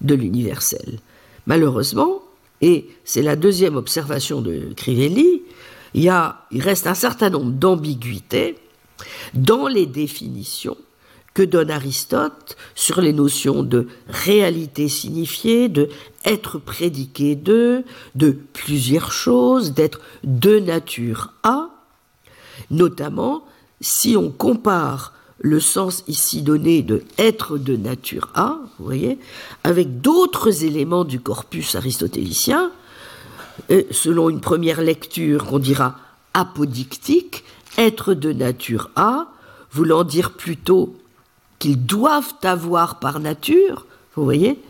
de l'universel. Malheureusement, et c'est la deuxième observation de Crivelli, il, y il reste un certain nombre d'ambiguïtés dans les définitions que donne Aristote sur les notions de réalité signifiée, de être prédiqué de, de plusieurs choses, d'être de nature à, notamment si on compare le sens ici donné de être de nature à, vous voyez, avec d'autres éléments du corpus aristotélicien, selon une première lecture qu'on dira apodictique, être de nature à, voulant dire plutôt qu'ils doivent avoir par nature, vous voyez,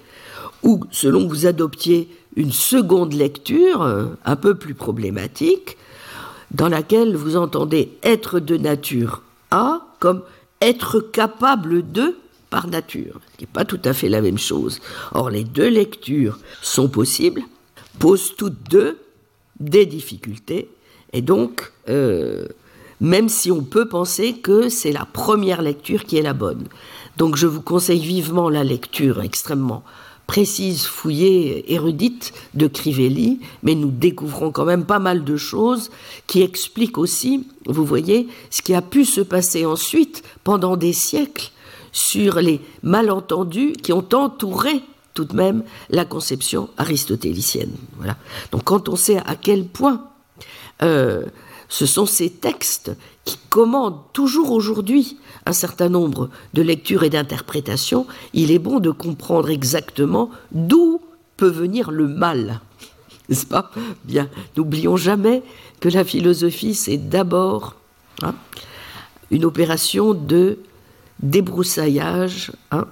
ou selon que vous adoptiez une seconde lecture, euh, un peu plus problématique, dans laquelle vous entendez être de nature A comme être capable de par nature, ce qui n'est pas tout à fait la même chose. Or, les deux lectures sont possibles, posent toutes deux des difficultés, et donc euh, même si on peut penser que c'est la première lecture qui est la bonne. Donc je vous conseille vivement la lecture extrêmement précise, fouillée, érudite de Crivelli, mais nous découvrons quand même pas mal de choses qui expliquent aussi, vous voyez, ce qui a pu se passer ensuite pendant des siècles sur les malentendus qui ont entouré tout de même la conception aristotélicienne. Voilà. Donc quand on sait à quel point euh, ce sont ces textes qui commandent toujours aujourd'hui un certain nombre de lectures et d'interprétations. Il est bon de comprendre exactement d'où peut venir le mal. N'est-ce pas? Bien, n'oublions jamais que la philosophie, c'est d'abord hein, une opération de débroussaillage hein,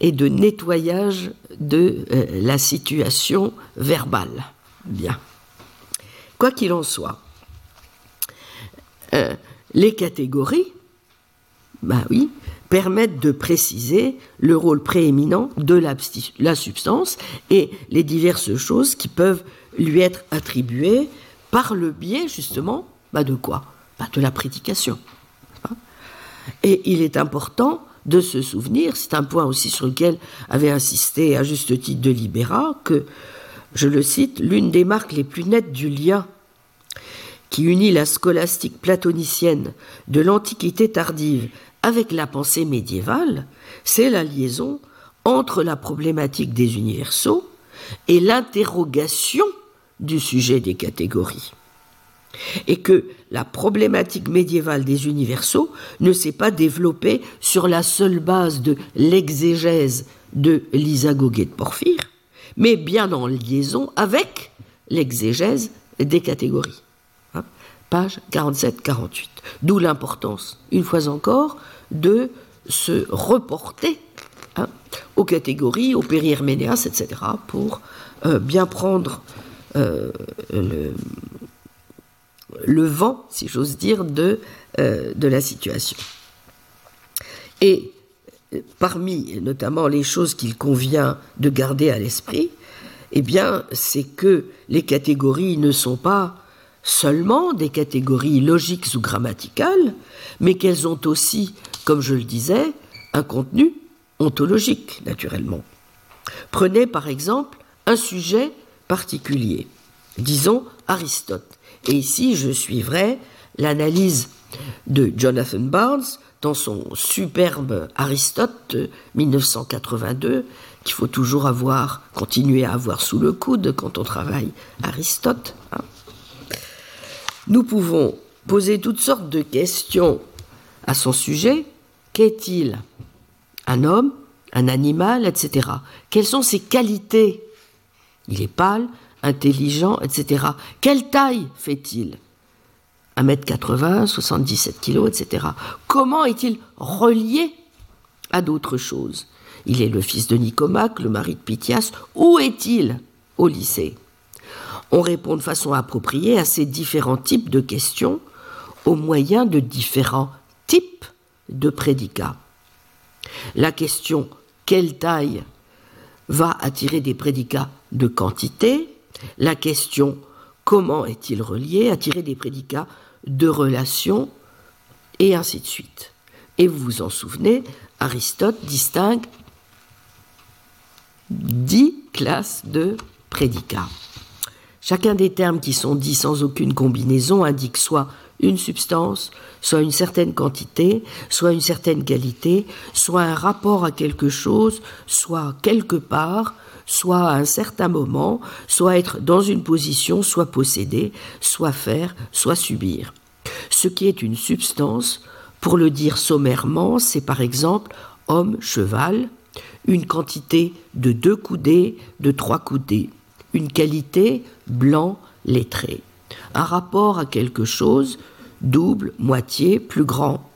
et de nettoyage de euh, la situation verbale. Bien. Quoi qu'il en soit, euh, les catégories, bah permettent de préciser le rôle prééminent de la, la, substance et les diverses choses qui peuvent lui être attribuées par le biais justement bah de quoi? Bah De la prédication. Et il est important de se souvenir, c'est un point aussi sur lequel avait insisté à juste titre de Libéra, que, je le cite, l'une des marques les plus nettes du lien qui unit la scolastique platonicienne de l'Antiquité tardive avec la pensée médiévale, c'est la liaison entre la problématique des universaux et l'interrogation du sujet des catégories. Et que la problématique médiévale des universaux ne s'est pas développée sur la seule base de l'exégèse de l'isagogé de Porphyre, mais bien en liaison avec l'exégèse des catégories page 47-48. D'où l'importance, une fois encore, de se reporter hein, aux catégories, aux périherménéas, etc., pour euh, bien prendre euh, le, vent, si j'ose dire, de, euh, de la situation. Et parmi notamment les choses qu'il convient de garder à l'esprit, eh bien, c'est que les catégories ne sont pas seulement des catégories logiques ou grammaticales, mais qu'elles ont aussi, comme je le disais, un contenu ontologique, naturellement. Prenez par exemple un sujet particulier, disons Aristote. Et ici, je suivrai l'analyse de Jonathan Barnes dans son superbe Aristote 1982, qu'il faut toujours avoir, continuer à avoir sous le coude quand on travaille Aristote. Hein nous pouvons poser toutes sortes de questions à son sujet. Qu'est-il Un homme Un animal Etc. Quelles sont ses qualités? Il est pâle, intelligent, etc. Quelle taille fait-il? 1m80, 77 kg, etc. Comment est-il relié à d'autres choses? Il est le fils de Nicomaque, le mari de Pythias. Où est-il au lycée? On répond de façon appropriée à ces différents types de questions au moyen de différents types de prédicats. La question quelle taille va attirer des prédicats de quantité, la question comment est-il relié attirer des prédicats de relation, et ainsi de suite. Et vous vous en souvenez, Aristote distingue dix classes de prédicats. Chacun des termes qui sont dits sans aucune combinaison indique soit une substance, soit une certaine quantité, soit une certaine qualité, soit un rapport à quelque chose, soit quelque part, soit à un certain moment, soit être dans une position, soit posséder, soit faire, soit subir. Ce qui est une substance, pour le dire sommairement, c'est par exemple homme, cheval, une quantité de deux coudées, de trois coudées une qualité blanc lettré, un rapport à quelque chose double, moitié, plus grand,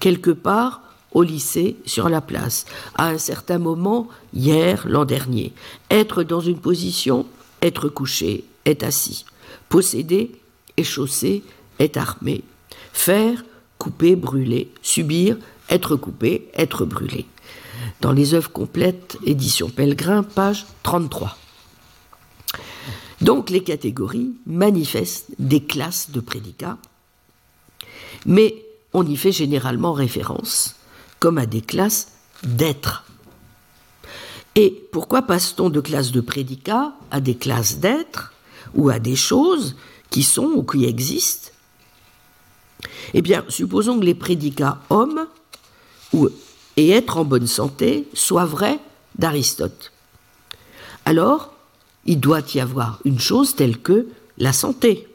quelque part au lycée, sur la place, à un certain moment, hier, l'an dernier, être dans une position, être couché, être assis, posséder, échausser, être armé, faire, couper, brûler, subir, être coupé, être brûlé. Dans les œuvres complètes, édition Pellegrin, page 33. Donc les catégories manifestent des classes de prédicats, mais on y fait généralement référence comme à des classes d'êtres. Et pourquoi passe-t-on de classes de prédicats à des classes d'êtres ou à des choses qui sont ou qui existent? Eh bien, supposons que les prédicats hommes et être en bonne santé soient vrais d'Aristote. Alors, il doit y avoir une chose telle que la santé.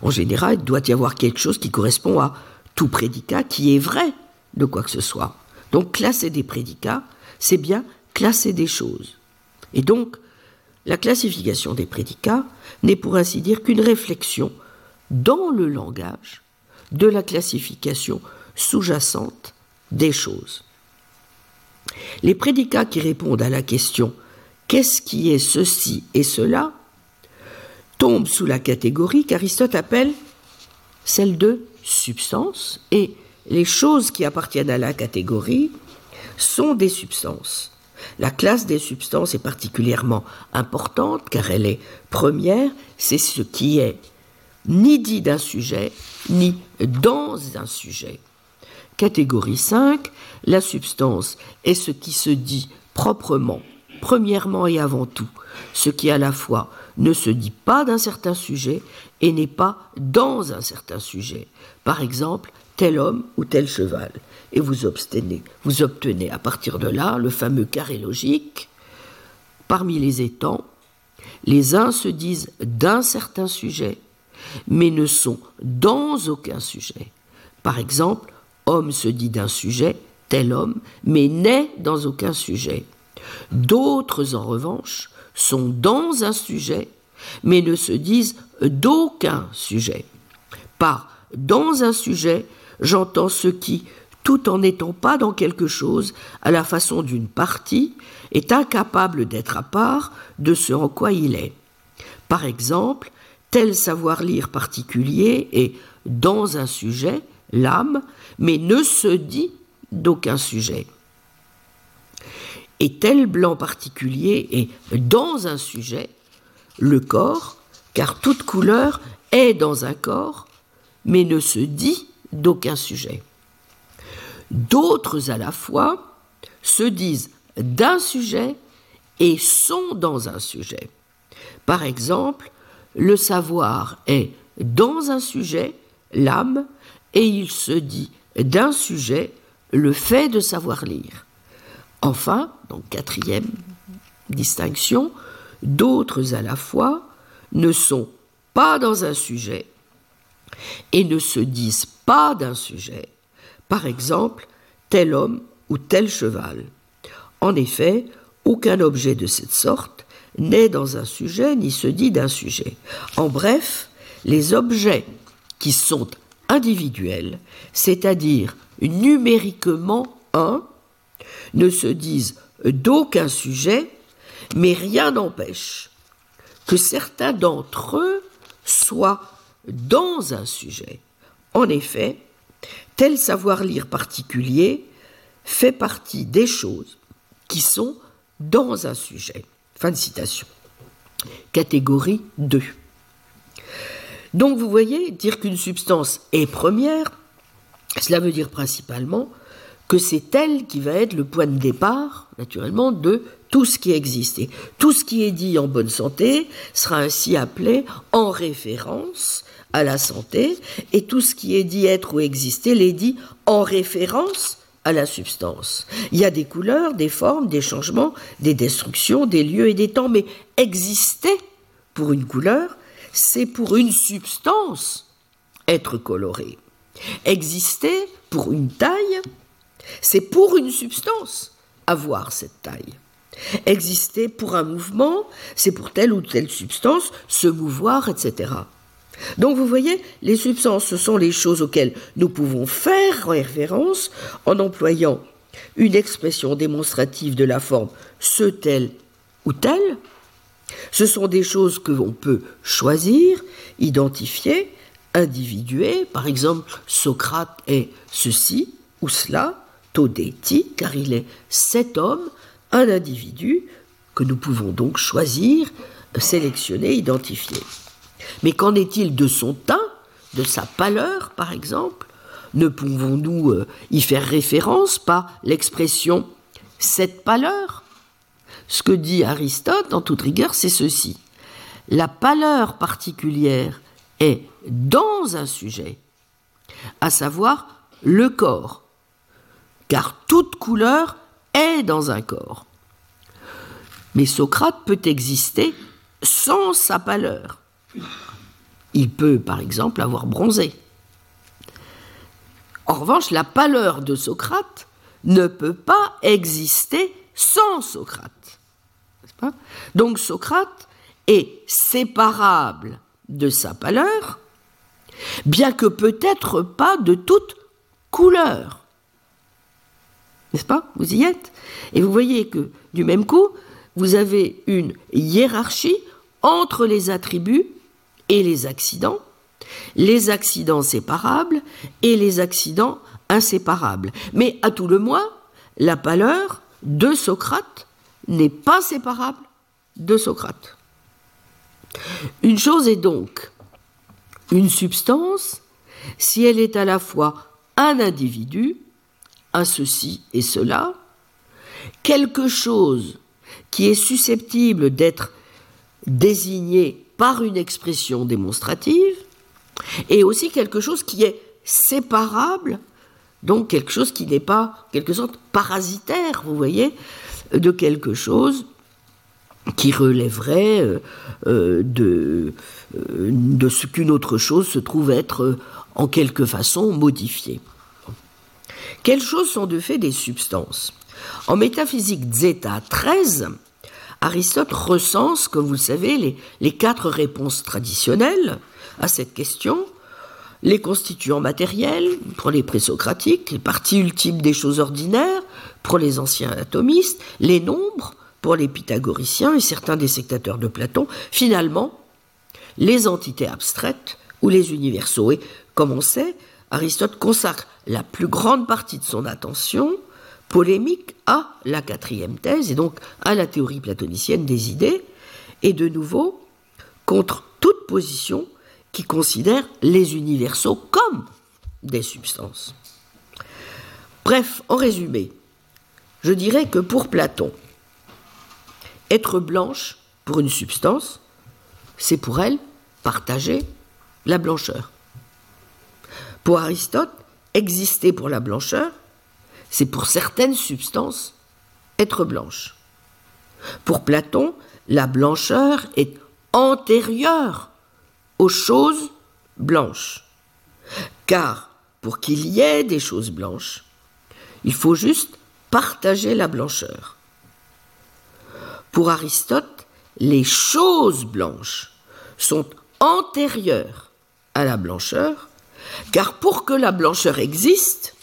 En général, il doit y avoir quelque chose qui correspond à tout prédicat qui est vrai de quoi que ce soit. Donc classer des prédicats, c'est bien classer des choses. Et donc, la classification des prédicats n'est pour ainsi dire qu'une réflexion dans le langage de la classification sous-jacente des choses. Les prédicats qui répondent à la question qu'est-ce qui est ceci et cela tombent sous la catégorie qu'Aristote appelle celle de substance et les choses qui appartiennent à la catégorie sont des substances. La classe des substances est particulièrement importante car elle est première, c'est ce qui est ni dit d'un sujet, ni dans un sujet. Catégorie 5, la substance est ce qui se dit proprement, premièrement et avant tout, ce qui à la fois ne se dit pas d'un certain sujet et n'est pas dans un certain sujet. Par exemple, tel homme ou tel cheval. Et vous obtenez, vous obtenez à partir de là le fameux carré logique. Parmi les étangs, les uns se disent d'un certain sujet, mais ne sont dans aucun sujet. Par exemple, homme se dit d'un sujet, tel homme, mais n'est dans aucun sujet. D'autres, en revanche, sont dans un sujet, mais ne se disent d'aucun sujet. Par dans un sujet, j'entends ce qui, tout en n'étant pas dans quelque chose, à la façon d'une partie, est incapable d'être à part de ce en quoi il est. Par exemple, tel savoir-lire particulier est dans un sujet, l'âme, mais ne se dit d'aucun sujet. Et tel blanc particulier est dans un sujet, le corps, car toute couleur est dans un corps, mais ne se dit d'aucun sujet. D'autres à la fois se disent d'un sujet et sont dans un sujet. Par exemple, le savoir est dans un sujet, l'âme, et il se dit d'un sujet, le fait de savoir lire. Enfin, donc quatrième distinction, d'autres à la fois ne sont pas dans un sujet et ne se disent pas d'un sujet. Par exemple, tel homme ou tel cheval. En effet, aucun objet de cette sorte n'est dans un sujet ni se dit d'un sujet. En bref, les objets qui sont individuels, c'est-à-dire numériquement un, ne se disent d'aucun sujet, mais rien n'empêche que certains d'entre eux soient dans un sujet. En effet, tel savoir-lire particulier fait partie des choses qui sont dans un sujet. Fin de citation. Catégorie 2. Donc vous voyez, dire qu'une substance est première, cela veut dire principalement que c'est elle qui va être le point de départ, naturellement, de tout ce qui existe. Et tout ce qui est dit en bonne santé sera ainsi appelé en référence à la santé, et tout ce qui est dit être ou exister l'est dit en référence à la substance. Il y a des couleurs, des formes, des changements, des destructions, des lieux et des temps, mais exister pour une couleur, c'est pour une substance être coloré. Exister pour une taille, c'est pour une substance avoir cette taille. Exister pour un mouvement, c'est pour telle ou telle substance se mouvoir, etc. Donc vous voyez, les substances, ce sont les choses auxquelles nous pouvons faire référence en employant une expression démonstrative de la forme ce tel ou tel. Ce sont des choses que l'on peut choisir, identifier, individuer. Par exemple, Socrate est ceci ou cela, Todeti, car il est cet homme, un individu que nous pouvons donc choisir, sélectionner, identifier. Mais qu'en est-il de son teint, de sa pâleur, par exemple? Ne pouvons-nous euh, y faire référence par l'expression cette pâleur? Ce que dit Aristote, en toute rigueur, c'est ceci. La pâleur particulière est dans un sujet, à savoir le corps, car toute couleur est dans un corps. Mais Socrate peut exister sans sa pâleur. Il peut, par exemple, avoir bronzé. En revanche, la pâleur de Socrate ne peut pas exister sans Socrate. Donc Socrate est séparable de sa pâleur, bien que peut-être pas de toute couleur. N'est-ce pas? Vous y êtes Et vous voyez que, du même coup, vous avez une hiérarchie entre les attributs et les accidents, les accidents séparables et les accidents inséparables. Mais à tout le moins, la pâleur de Socrate n'est pas séparable de Socrate. Une chose est donc une substance si elle est à la fois un individu, un ceci et cela, quelque chose qui est susceptible d'être désigné par une expression démonstrative, et aussi quelque chose qui est séparable, donc quelque chose qui n'est pas, quelque sorte, parasitaire, vous voyez, de quelque chose qui relèverait euh, euh, euh, de ce qu'une autre chose se trouve être en quelque façon modifiée. Quelles choses sont de fait des substances? En métaphysique Zeta 13, Aristote recense, comme vous le savez, les, les quatre réponses traditionnelles à cette question les constituants matériels pour les présocratiques, les parties ultimes des choses ordinaires pour les anciens atomistes, les nombres pour les pythagoriciens et certains des sectateurs de Platon, finalement, les entités abstraites ou les universaux. Et comme on sait, Aristote consacre la plus grande partie de son attention polémique à la quatrième thèse et donc à la théorie platonicienne des idées, et de nouveau contre toute position qui considère les universaux comme des substances. Bref, en résumé, je dirais que pour Platon, être blanche pour une substance, c'est pour elle partager la blancheur. Pour Aristote, exister pour la blancheur, c'est pour certaines substances être blanche. Pour Platon, la blancheur est antérieure aux choses blanches. Car pour qu'il y ait des choses blanches, il faut juste partager la blancheur. Pour Aristote, les choses blanches sont antérieures à la blancheur, car pour que la blancheur existe,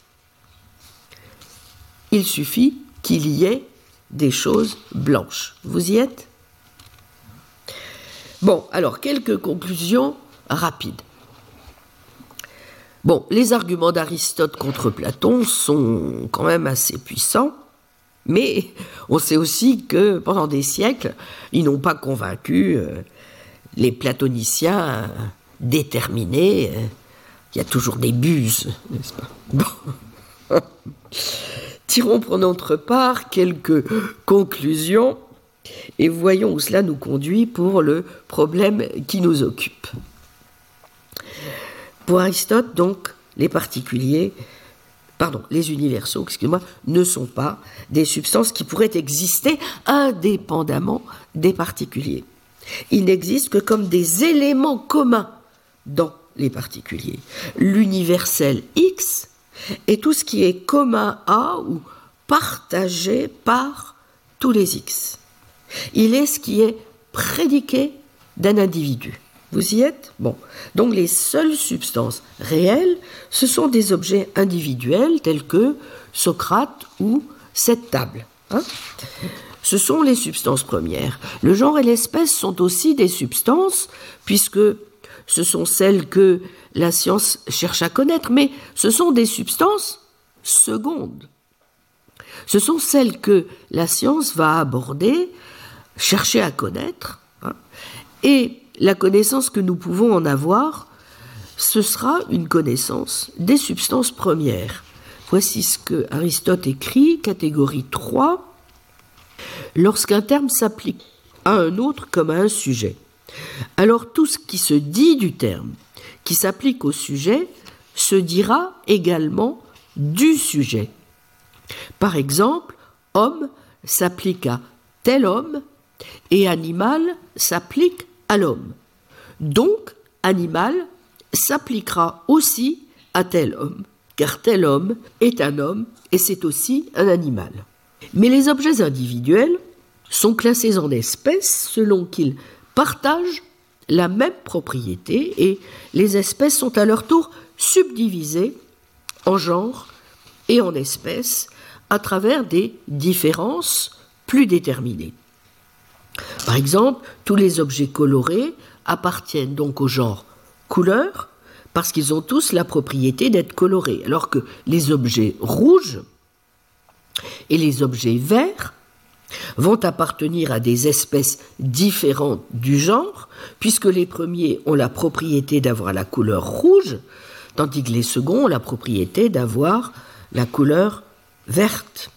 il suffit qu'il y ait des choses blanches. Vous y êtes? Bon, alors quelques conclusions rapides. Bon, les arguments d'Aristote contre Platon sont quand même assez puissants, mais on sait aussi que pendant des siècles, ils n'ont pas convaincu euh, les platoniciens déterminés. Il y a toujours des buses, n'est-ce pas bon. Tirons pour notre part quelques conclusions et voyons où cela nous conduit pour le problème qui nous occupe. Pour Aristote, donc, les particuliers, pardon, les universaux, excusez-moi, ne sont pas des substances qui pourraient exister indépendamment des particuliers. Ils n'existent que comme des éléments communs dans les particuliers. L'universel X est tout ce qui est commun à ou partagé par tous les X. Il est ce qui est prédiqué d'un individu. Vous y êtes? Bon. Donc les seules substances réelles, ce sont des objets individuels tels que Socrate ou cette table. Hein. ce sont les substances premières. Le genre et l'espèce sont aussi des substances, puisque ce sont celles que la science cherche à connaître, mais ce sont des substances secondes. Ce sont celles que la science va aborder chercher à connaître. Hein. et la connaissance que nous pouvons en avoir, ce sera une connaissance des substances premières. Voici ce que Aristote écrit, catégorie 3. Lorsqu'un terme s'applique à un autre comme à un sujet, alors tout ce qui se dit du terme, qui s'applique au sujet, se dira également du sujet. Par exemple, homme s'applique à tel homme et animal s'applique à l'homme. Donc, animal s'appliquera aussi à tel homme, car tel homme est un homme et c'est aussi un animal. Mais les objets individuels sont classés en espèces selon qu'ils partagent la même propriété et les espèces sont à leur tour subdivisées en genres et en espèces à travers des différences plus déterminées. Par exemple, tous les objets colorés appartiennent donc au genre couleur parce qu'ils ont tous la propriété d'être colorés, alors que les objets rouges et les objets verts vont appartenir à des espèces différentes du genre, puisque les premiers ont la propriété d'avoir la couleur rouge, tandis que les seconds ont la propriété d'avoir la couleur verte.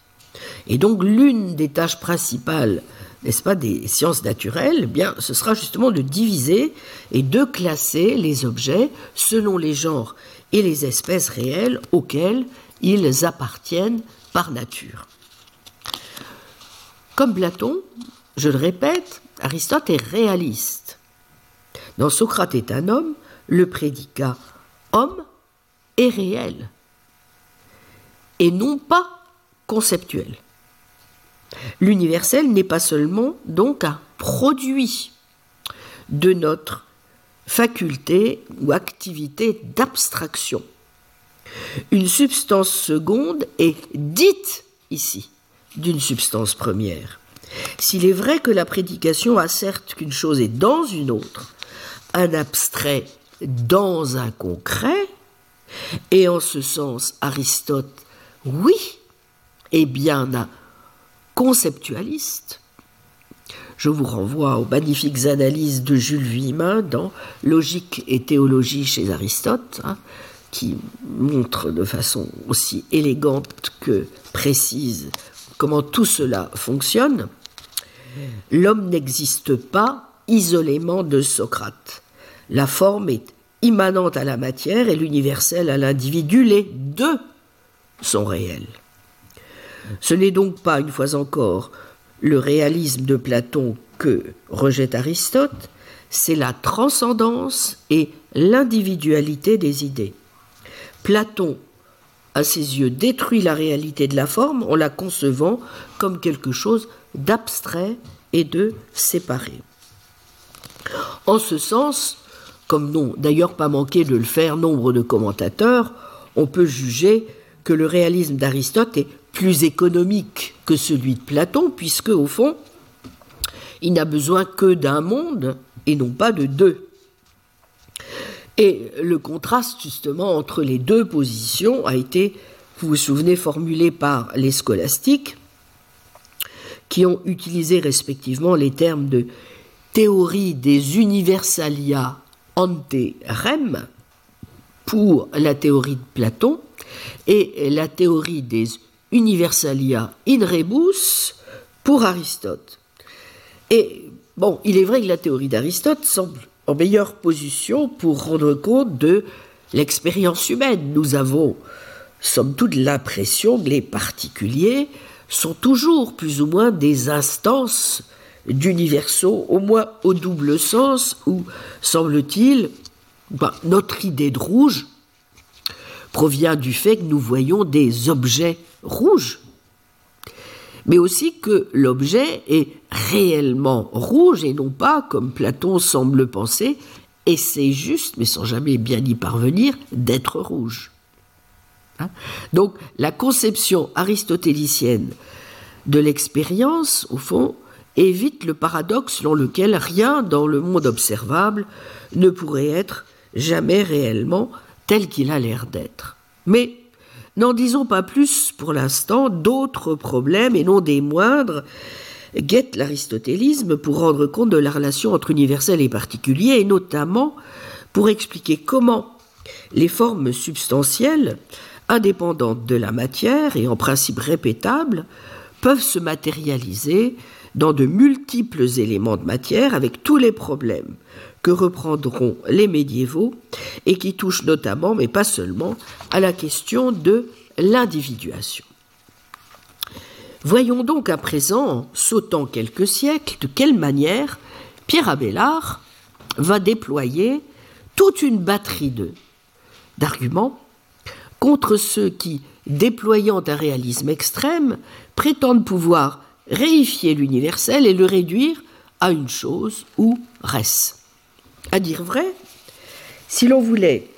Et donc l'une des tâches principales, n'est-ce pas, des sciences naturelles, eh bien, ce sera justement de diviser et de classer les objets selon les genres et les espèces réelles auxquelles ils appartiennent par nature. Comme Platon, je le répète, Aristote est réaliste. Dans Socrate est un homme, le prédicat homme est réel et non pas conceptuel. L'universel n'est pas seulement donc un produit de notre faculté ou activité d'abstraction. Une substance seconde est dite ici d'une substance première. S'il est vrai que la prédication asserte qu'une chose est dans une autre, un abstrait dans un concret, et en ce sens Aristote, oui, est bien un conceptualiste. Je vous renvoie aux magnifiques analyses de Jules Vuillemin dans Logique et théologie chez Aristote, hein, qui montrent de façon aussi élégante que précise comment tout cela fonctionne, l'homme n'existe pas isolément de Socrate. La forme est immanente à la matière et l'universel à l'individu. Les deux sont réels. Ce n'est donc pas, une fois encore, le réalisme de Platon que rejette Aristote, c'est la transcendance et l'individualité des idées. Platon à ses yeux, détruit la réalité de la forme en la concevant comme quelque chose d'abstrait et de séparé. En ce sens, comme n'ont d'ailleurs pas manqué de le faire nombre de commentateurs, on peut juger que le réalisme d'Aristote est plus économique que celui de Platon, puisque, au fond, il n'a besoin que d'un monde et non pas de deux. Et le contraste justement entre les deux positions a été, vous vous souvenez, formulé par les scolastiques, qui ont utilisé respectivement les termes de théorie des universalia ante rem pour la théorie de Platon et la théorie des universalia in rebus pour Aristote. Et bon, il est vrai que la théorie d'Aristote semble en meilleure position pour rendre compte de l'expérience humaine. Nous avons, somme toute, l'impression que les particuliers sont toujours plus ou moins des instances d'universaux, au moins au double sens, où, semble-t-il, ben, notre idée de rouge provient du fait que nous voyons des objets rouges mais aussi que l'objet est réellement rouge et non pas, comme Platon semble penser, c'est juste, mais sans jamais bien y parvenir, d'être rouge. Hein? Donc la conception aristotélicienne de l'expérience, au fond, évite le paradoxe selon lequel rien dans le monde observable ne pourrait être jamais réellement tel qu'il a l'air d'être. Mais N'en disons pas plus pour l'instant, d'autres problèmes, et non des moindres, guettent l'aristotélisme pour rendre compte de la relation entre universel et particulier, et notamment pour expliquer comment les formes substantielles, indépendantes de la matière et en principe répétables, peuvent se matérialiser dans de multiples éléments de matière avec tous les problèmes que reprendront les médiévaux et qui touchent notamment, mais pas seulement, à la question de l'individuation. Voyons donc à présent, sautant quelques siècles, de quelle manière Pierre Abélard va déployer toute une batterie d'arguments contre ceux qui, déployant un réalisme extrême, prétendent pouvoir réifier l'universel et le réduire à une chose ou reste. À dire vrai, si l'on voulait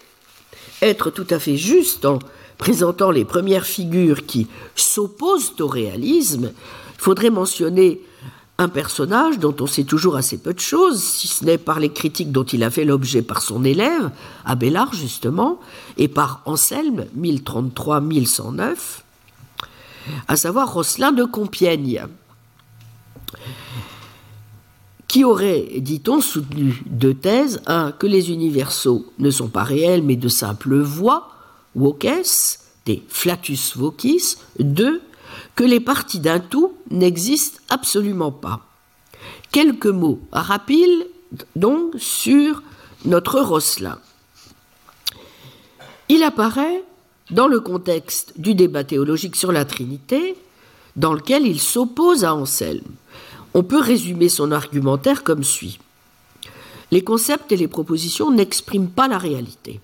être tout à fait juste en présentant les premières figures qui s'opposent au réalisme, il faudrait mentionner un personnage dont on sait toujours assez peu de choses, si ce n'est par les critiques dont il a fait l'objet par son élève, Abélard justement, et par Anselme, 1033-1109, à savoir Rosselin de Compiègne, qui aurait, dit-on, soutenu deux thèses. Un, que les universaux ne sont pas réels, mais de simples voix, voces, des flatus vocis. Deux, que les parties d'un tout n'existent absolument pas. Quelques mots rapides, donc, sur notre Rosselin. Il apparaît dans le contexte du débat théologique sur la Trinité, dans lequel il s'oppose à Anselme. On peut résumer son argumentaire comme suit. Les concepts et les propositions n'expriment pas la réalité.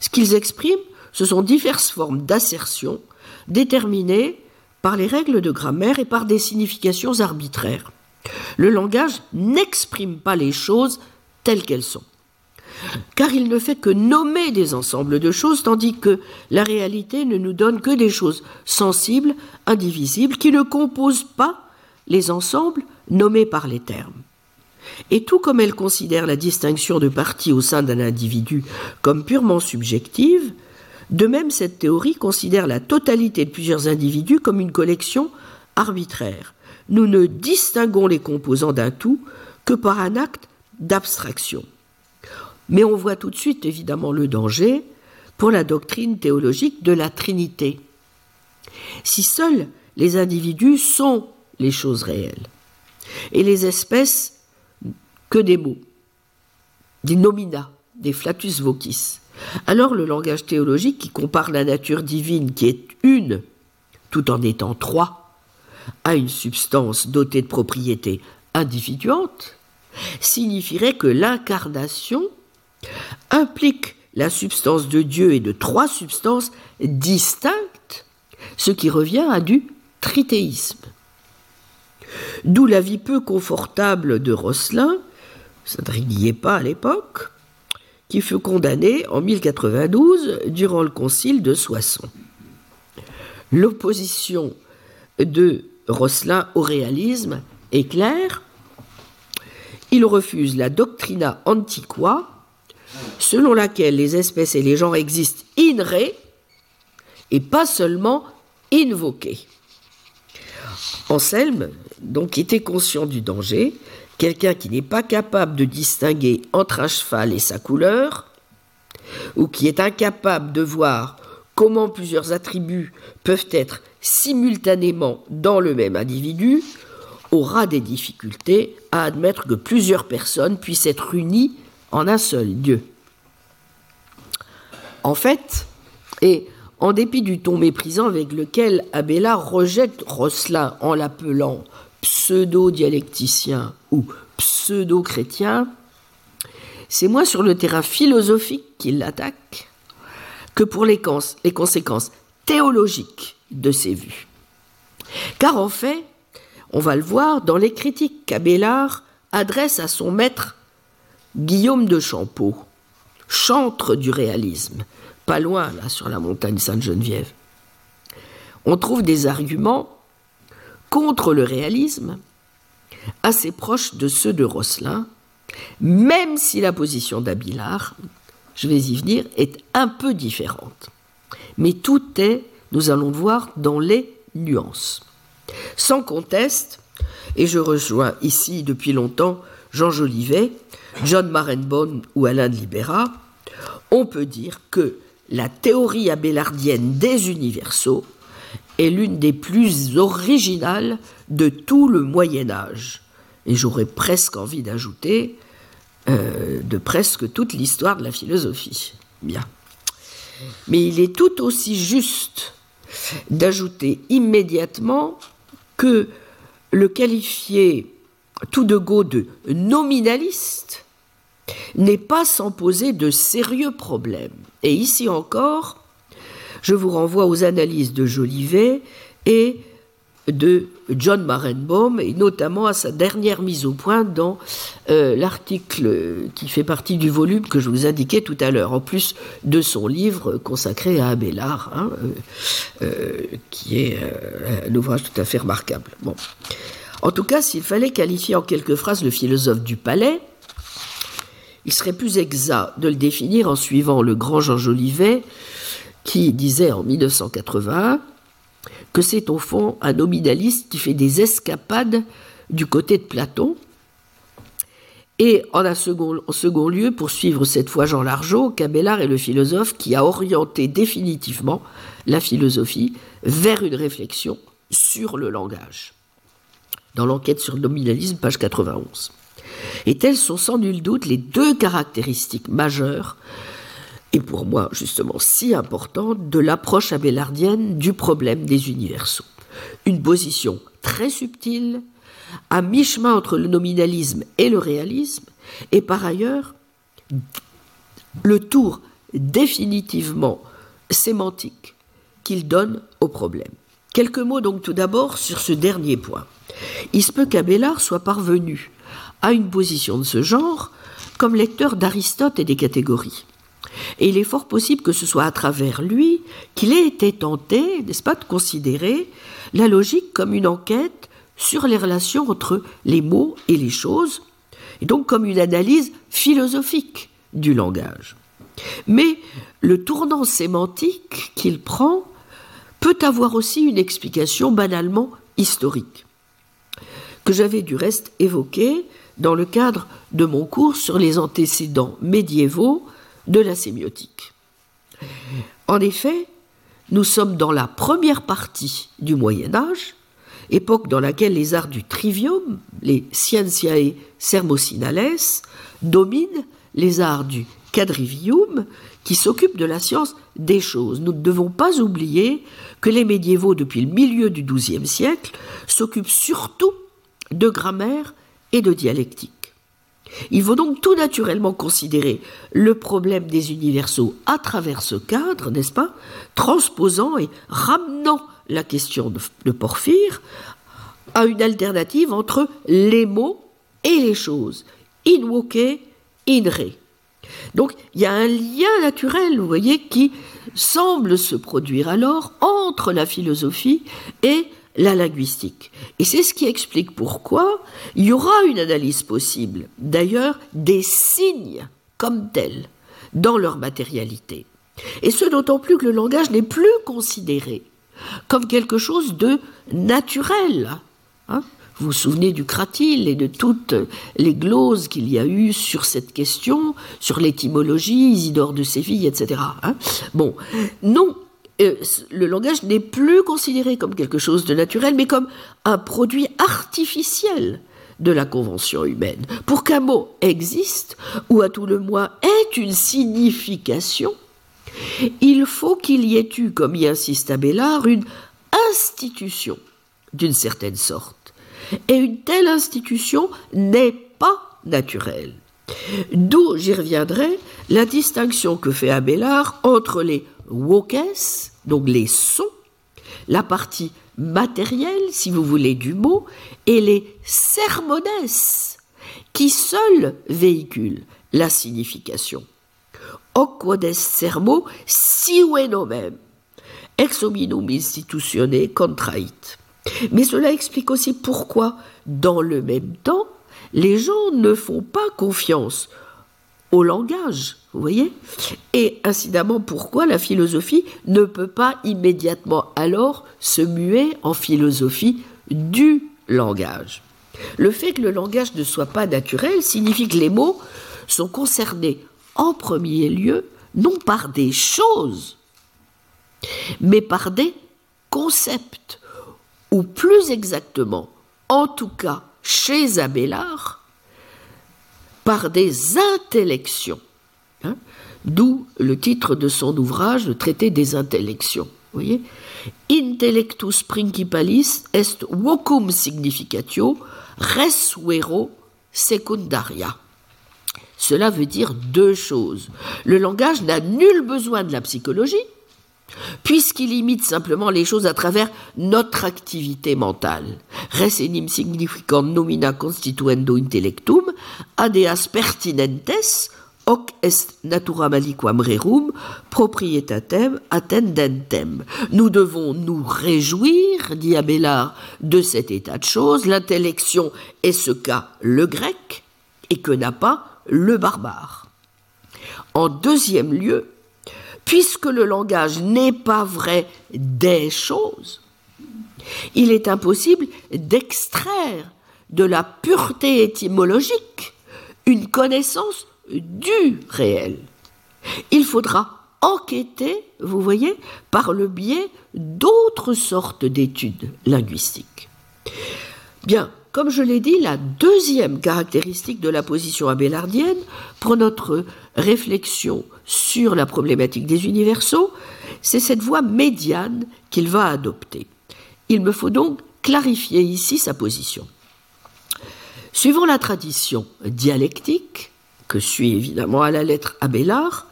Ce qu'ils expriment, ce sont diverses formes d'assertion déterminées par les règles de grammaire et par des significations arbitraires. Le langage n'exprime pas les choses telles qu'elles sont, car il ne fait que nommer des ensembles de choses, tandis que la réalité ne nous donne que des choses sensibles, indivisibles, qui ne composent pas les ensembles nommés par les termes. Et tout comme elle considère la distinction de parties au sein d'un individu comme purement subjective, de même cette théorie considère la totalité de plusieurs individus comme une collection arbitraire. Nous ne distinguons les composants d'un tout que par un acte d'abstraction. Mais on voit tout de suite évidemment le danger pour la doctrine théologique de la Trinité. Si seuls les individus sont les choses réelles. Et les espèces, que des mots, des nomina, des flatus vocis. Alors le langage théologique qui compare la nature divine qui est une, tout en étant trois, à une substance dotée de propriétés individuantes, signifierait que l'incarnation implique la substance de Dieu et de trois substances distinctes, ce qui revient à du tritéisme. D'où la vie peu confortable de Rosselin, ça ne pas à l'époque, qui fut condamné en 1092 durant le concile de Soissons. L'opposition de Rosselin au réalisme est claire. Il refuse la doctrina antiqua, selon laquelle les espèces et les genres existent in re et pas seulement invoqués. Anselme, donc, était conscient du danger, quelqu'un qui n'est pas capable de distinguer entre un cheval et sa couleur, ou qui est incapable de voir comment plusieurs attributs peuvent être simultanément dans le même individu, aura des difficultés à admettre que plusieurs personnes puissent être unies en un seul Dieu. En fait, et en dépit du ton méprisant avec lequel Abélard rejette Rosselin en l'appelant pseudo-dialecticien ou pseudo-chrétien, c'est moins sur le terrain philosophique qu'il l'attaque que pour les, conséquences théologiques de ses vues. Car en fait, on va le voir dans les critiques qu'Abélard adresse à son maître Guillaume de Champeau, chantre du réalisme, pas loin là sur la montagne Sainte-Geneviève. On trouve des arguments contre le réalisme, assez proche de ceux de Rosselin, même si la position d'Abillard, je vais y venir, est un peu différente. Mais tout est, nous allons le voir, dans les nuances. Sans conteste, et je rejoins ici depuis longtemps Jean Jolivet, John Marenbone ou Alain de Libera, on peut dire que la théorie abélardienne des universaux est l'une des plus originales de tout le Moyen Âge. Et j'aurais presque envie d'ajouter euh, de presque toute l'histoire de la philosophie. Bien. Mais il est tout aussi juste d'ajouter immédiatement que le qualifier tout de go de nominaliste n'est pas sans poser de sérieux problèmes. Et ici encore, je vous renvoie aux analyses de Jolivet et de John Marenbaum, et notamment à sa dernière mise au point dans euh, l'article qui fait partie du volume que je vous indiquais tout à l'heure, en plus de son livre consacré à Abélard, hein, euh, euh, qui est un ouvrage tout à fait remarquable. En tout cas, s'il fallait qualifier en quelques phrases le philosophe du palais, il serait plus exact de le définir en suivant le grand Jean Jolivet, qui disait en 1981 que c'est au fond un nominaliste qui fait des escapades du côté de Platon. Et en, un second, en second lieu, pour suivre cette fois Jean Largeau, Cabellard est le philosophe qui a orienté définitivement la philosophie vers une réflexion sur le langage. Dans l'enquête sur le nominalisme, page 91. Et telles sont sans nul doute les deux caractéristiques majeures et pour moi justement si importante de l'approche abélardienne du problème des universaux. Une position très subtile, à mi-chemin entre le nominalisme et le réalisme, et par ailleurs le tour définitivement sémantique qu'il donne au problème. Quelques mots donc tout d'abord sur ce dernier point. Il se peut qu'Abélard soit parvenu à une position de ce genre comme lecteur d'Aristote et des catégories. Et il est fort possible que ce soit à travers lui qu'il ait été tenté, n'est-ce pas, de considérer la logique comme une enquête sur les relations entre les mots et les choses, et donc comme une analyse philosophique du langage. Mais le tournant sémantique qu'il prend peut avoir aussi une explication banalement historique, que j'avais du reste évoqué dans le cadre de mon cours sur les antécédents médiévaux de la sémiotique. En effet, nous sommes dans la première partie du Moyen Âge, époque dans laquelle les arts du trivium, les scientiae sermocinales, dominent les arts du quadrivium, qui s'occupent de la science des choses. Nous ne devons pas oublier que les médiévaux, depuis le milieu du XIIe siècle, s'occupent surtout de grammaire et de dialectique. Il faut donc tout naturellement considérer le problème des universaux à travers ce cadre, n'est-ce pas, transposant et ramenant la question de, Porphyre à une alternative entre les mots et les choses, in voce, in re. Donc il y a un lien naturel, vous voyez, qui semble se produire alors entre la philosophie et la linguistique. Et c'est ce qui explique pourquoi il y aura une analyse possible, d'ailleurs, des signes comme tels dans leur matérialité. Et ce d'autant plus que le langage n'est plus considéré comme quelque chose de naturel. Hein. vous vous souvenez du Cratyle et de toutes les gloses qu'il y a eu sur cette question, sur l'étymologie, Isidore de Séville, etc. Hein. bon, non, le langage n'est plus considéré comme quelque chose de naturel, mais comme un produit artificiel de la convention humaine. Pour qu'un mot existe, ou à tout le moins ait une signification, il faut qu'il y ait eu, comme y insiste Abélard, une institution d'une certaine sorte. Et une telle institution n'est pas naturelle. D'où, j'y reviendrai, la distinction que fait Abélard entre les wokes, donc les sons, la partie matérielle, si vous voulez, du mot, et les sermones, qui seuls véhiculent la signification. Oquodes sermo siuenomem, ex hominum institutione contrait. Mais cela explique aussi pourquoi, dans le même temps, les gens ne font pas confiance au langage, vous voyez? Et incidemment, pourquoi la philosophie ne peut pas immédiatement alors se muer en philosophie du langage? Le fait que le langage ne soit pas naturel signifie que les mots sont concernés en premier lieu non par des choses, mais par des concepts, ou plus exactement, en tout cas chez Abélard, par des intellections. Hein, d'où le titre de son ouvrage, le traité des intellections. voyez Intellectus principalis est vocum significatio resuero secundaria. cela veut dire deux choses. Le langage n'a nul besoin de la psychologie, puisqu'il imite simplement les choses à travers notre activité mentale. Res enim significant nomina constituendo intellectum, adeas pertinentes, hoc est natura maliquam rerum, proprietatem attendentem. Nous devons nous réjouir, dit Abélard, de cet état de choses. L'intellection est ce qu'a le grec et que n'a pas le barbare. En deuxième lieu, puisque le langage n'est pas vrai des choses, il est impossible d'extraire de la pureté étymologique une connaissance du réel. Il faudra enquêter, vous voyez, par le biais d'autres sortes d'études linguistiques. Bien, comme je l'ai dit, la deuxième caractéristique de la position abélardienne pour notre réflexion sur la problématique des universaux, c'est cette voie médiane qu'il va adopter. Il me faut donc clarifier ici sa position. Suivant la tradition dialectique, que suit évidemment à la lettre Abélard,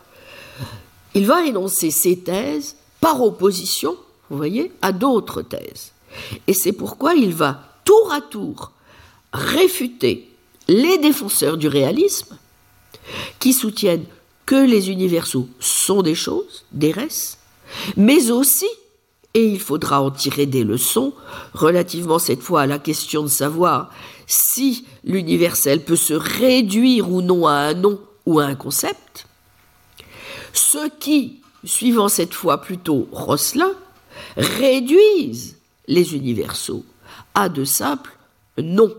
il va énoncer ses thèses par opposition, vous voyez, à d'autres thèses. Et c'est pourquoi il va tour à tour réfuter les défenseurs du réalisme qui soutiennent que les universaux sont des choses, des restes, mais aussi, et il faudra en tirer des leçons, relativement cette fois à la question de savoir si l'universel peut se réduire ou non à un nom ou à un concept, ceux qui, suivant cette fois plutôt Rosselin, réduisent les universaux à de simples noms,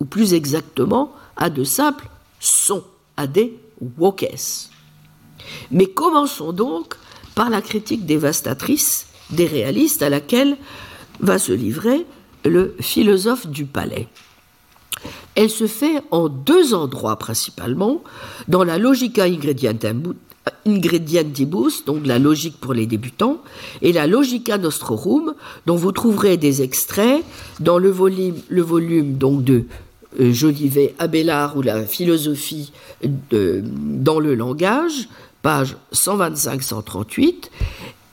ou plus exactement à de simples sons, à des wokes. Mais commençons donc par la critique dévastatrice des réalistes à laquelle va se livrer le philosophe du palais. Elle se fait en deux endroits principalement, dans la Logica Ingredientibus, donc la logique pour les débutants, et la Logica Nostrorum, dont vous trouverez des extraits dans le volume, de euh, Jolivet Abélard ou la philosophie dans le langage, page 125-138,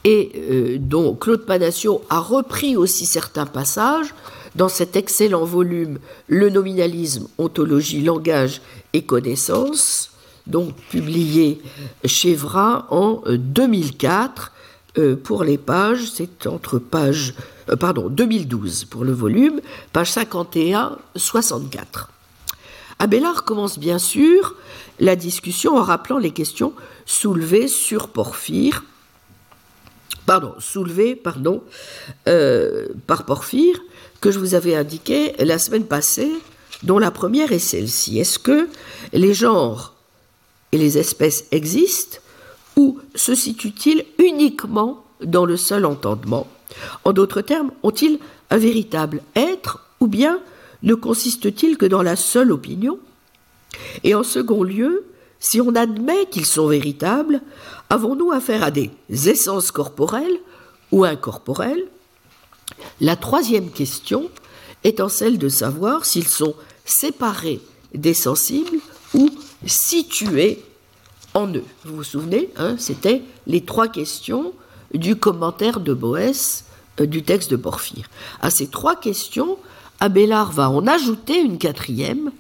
et euh, dont Claude Panassio a repris aussi certains passages dans cet excellent volume Le nominalisme, ontologie, langage et connaissance, donc publié chez Vra en 2004 euh, euh, pour les pages, c'est entre pages, pardon, 2012 pour le volume, page 51-64. Abélard commence bien sûr la discussion en rappelant les questions soulevées sur Porphyre, pardon, soulevées euh, par Porphyre, que je vous avais indiqué la semaine passée, dont la première est celle-ci. Est-ce que les genres et les espèces existent ou se situent-ils uniquement dans le seul entendement? En d'autres termes, ont-ils un véritable être ou bien ne consiste-t-il que dans la seule opinion? Et en second lieu, si on admet qu'ils sont véritables, avons-nous affaire à des essences corporelles ou incorporelles? La troisième question étant celle de savoir s'ils sont séparés des sensibles ou situés en eux. Vous vous souvenez, hein, c'était les trois questions du commentaire de Boès euh, du texte de Porphyre. À ces trois questions, Abélard va en ajouter une quatrième,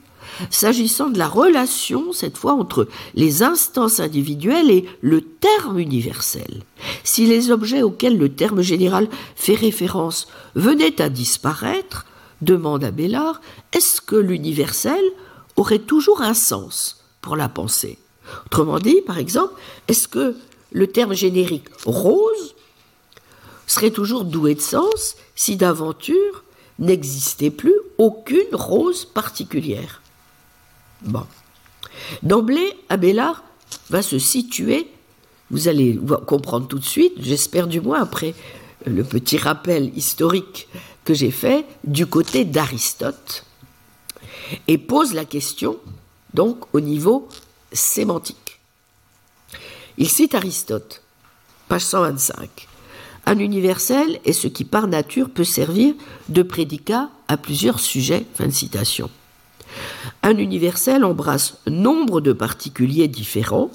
s'agissant de la relation, cette fois, entre les instances individuelles et le terme universel. Si les objets auxquels le terme général fait référence venaient à disparaître, demande Abélard, est-ce que l'universel aurait toujours un sens pour la pensée? Autrement dit, par exemple, est-ce que le terme générique rose serait toujours doué de sens si d'aventure n'existait plus aucune rose particulière? Bon. D'emblée, Abélard va se situer, vous allez comprendre tout de suite, j'espère du moins après le petit rappel historique que j'ai fait, du côté d'Aristote, et pose la question, donc, au niveau sémantique. Il cite Aristote, page 125. Un universel est ce qui par nature peut servir de prédicat à plusieurs sujets. Fin de citation. Un universel embrasse nombre de particuliers différents.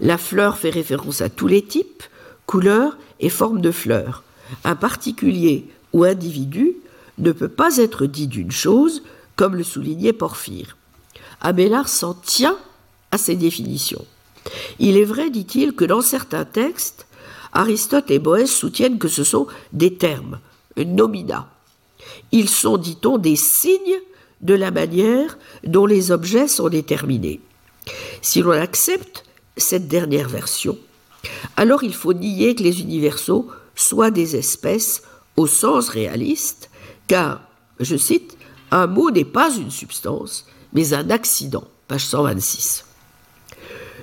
La fleur fait référence à tous les types, couleurs et formes de fleurs. Un particulier ou individu ne peut pas être dit d'une chose, comme le soulignait Porphyre. Abélard s'en tient à ces définitions. Il est vrai, dit-il, que dans certains textes, Aristote et Boès soutiennent que ce sont des termes, nomina. Ils sont, dit-on, des signes de la manière dont les objets sont déterminés. Si l'on accepte cette dernière version, alors il faut nier que les universaux soient des espèces au sens réaliste, car, je cite, un mot n'est pas une substance, mais un accident, page 126.